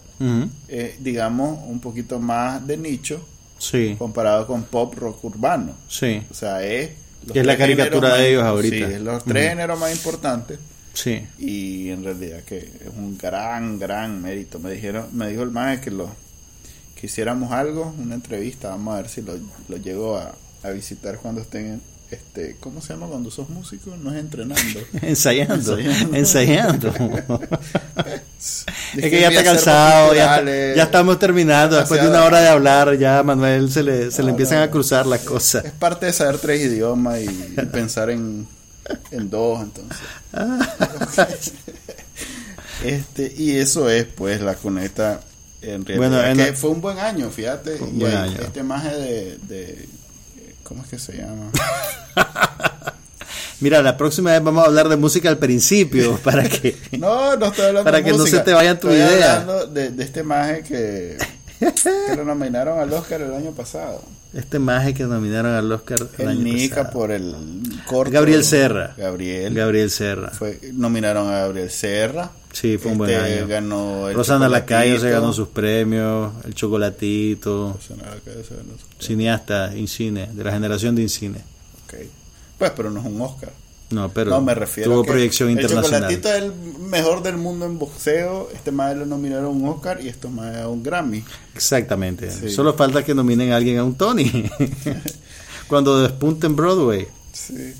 eh, digamos, un poquito más de nicho Sí, comparado con pop rock urbano. sí, O sea, es... Que es la caricatura de más- ellos ahorita. Sí, es los tres géneros más importantes sí. y en realidad que es un gran, gran mérito. Me dijeron, me dijo el maestro que lo que hiciéramos algo, una entrevista, vamos a ver si lo, lo llego a, a visitar cuando estén, este, ¿cómo se llama cuando sos músico? No es entrenando. Ensayando, Ensayando. es que ya está cansado, ya, ya estamos terminando. Después de una hora de hablar, ya a Manuel se le, se le empiezan a cruzar las cosas. Es parte de saber tres idiomas y, y pensar en, en dos, entonces. este Y eso es, pues, la conecta. En realidad, Bueno, en que la- fue un buen año, fíjate. Fue un y buen hay año. Este maje de, de. ¿Cómo es que se llama? Mira, la próxima vez vamos a hablar de música al principio para que No, no estoy hablando Para de que no música. se te vaya tu Estoy idea. hablando de, de este maje que, que lo nominaron al Oscar el año pasado. este maje que nominaron al Oscar el, El año Nica pasado. por el corto. Gabriel Serra. Gabriel. Gabriel Serra. Fue, nominaron a Gabriel Serra. Sí, fue un buen Este, año. Ganó el Rosana Lacayo se ganó sus premios, el chocolatito, Rosana Lacayo se ganó sus- cineasta Incine, de la generación de Incine. Ok. Pues, pero no es un Oscar. No, pero no, me refiero tuvo a que proyección internacional. El Chocolatito es el mejor del mundo en boxeo. Este más lo nominaron a un Oscar y esto más a un Grammy. Exactamente. Sí. Solo falta que nominen a alguien a un Tony. Cuando despunte en Broadway. Sí.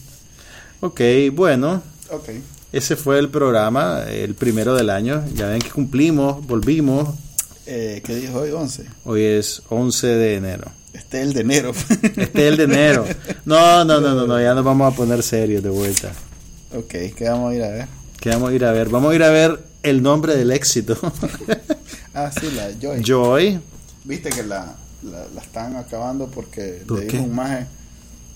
Ok, bueno, Ok. ese fue el programa, el primero del año. Ya ven que cumplimos, volvimos. Eh, ¿Qué dijo hoy? 11. Hoy es 11 de enero. Este es el de enero. Este es el de enero. No, no, no, no, no, ya nos vamos a poner serios de vuelta. ok, ¿qué vamos a ir a ver? ¿Qué vamos a ir a ver? Vamos a ir a ver el nombre del éxito. Ah, sí, la Joy. Joy. Viste que la, la, la están acabando porque ¿Por le dijo un maje.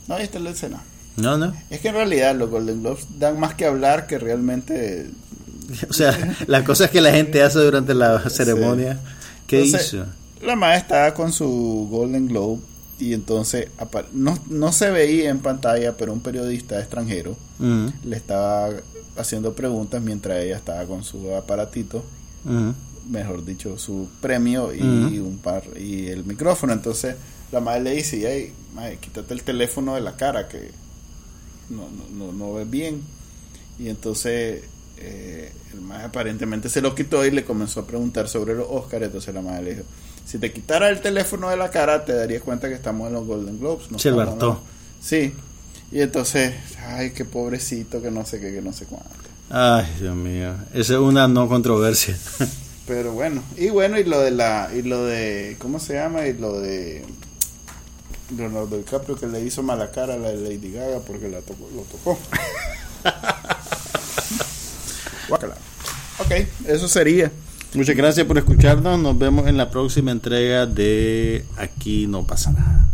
No, viste la escena. No, no. Es que en realidad los Golden Globes dan más que hablar que realmente. O sea, la cosa es que la gente hace durante la ceremonia. ¿Qué Entonces, hizo? La maje estaba con su Golden Globe y entonces no, no se veía en pantalla, pero un periodista extranjero Mm, le estaba haciendo preguntas mientras ella estaba con su aparatito, mm. mejor dicho, su premio y Ujú. un par y el micrófono. Entonces la madre le dice, hey, mae, quítate el teléfono de la cara que no, no, no, no ves bien. Y entonces eh, el más aparentemente se lo quitó y le comenzó a preguntar sobre los Oscars. Entonces la madre le dijo: Si te quitara el teléfono de la cara, te darías cuenta que estamos en los Golden Globes. No Se Sí. Y entonces, ay, qué pobrecito, que no sé qué, que no sé cuánto. Ay, Dios mío. Esa es una no controversia. Pero bueno, y bueno, y lo de la, y lo de, ¿cómo se llama? Y lo de Leonardo DiCaprio que le hizo mala cara a la de Lady Gaga porque la tocó, lo tocó. Ok, eso sería. Muchas gracias por escucharnos. Nos vemos en la próxima entrega de Aquí no pasa nada.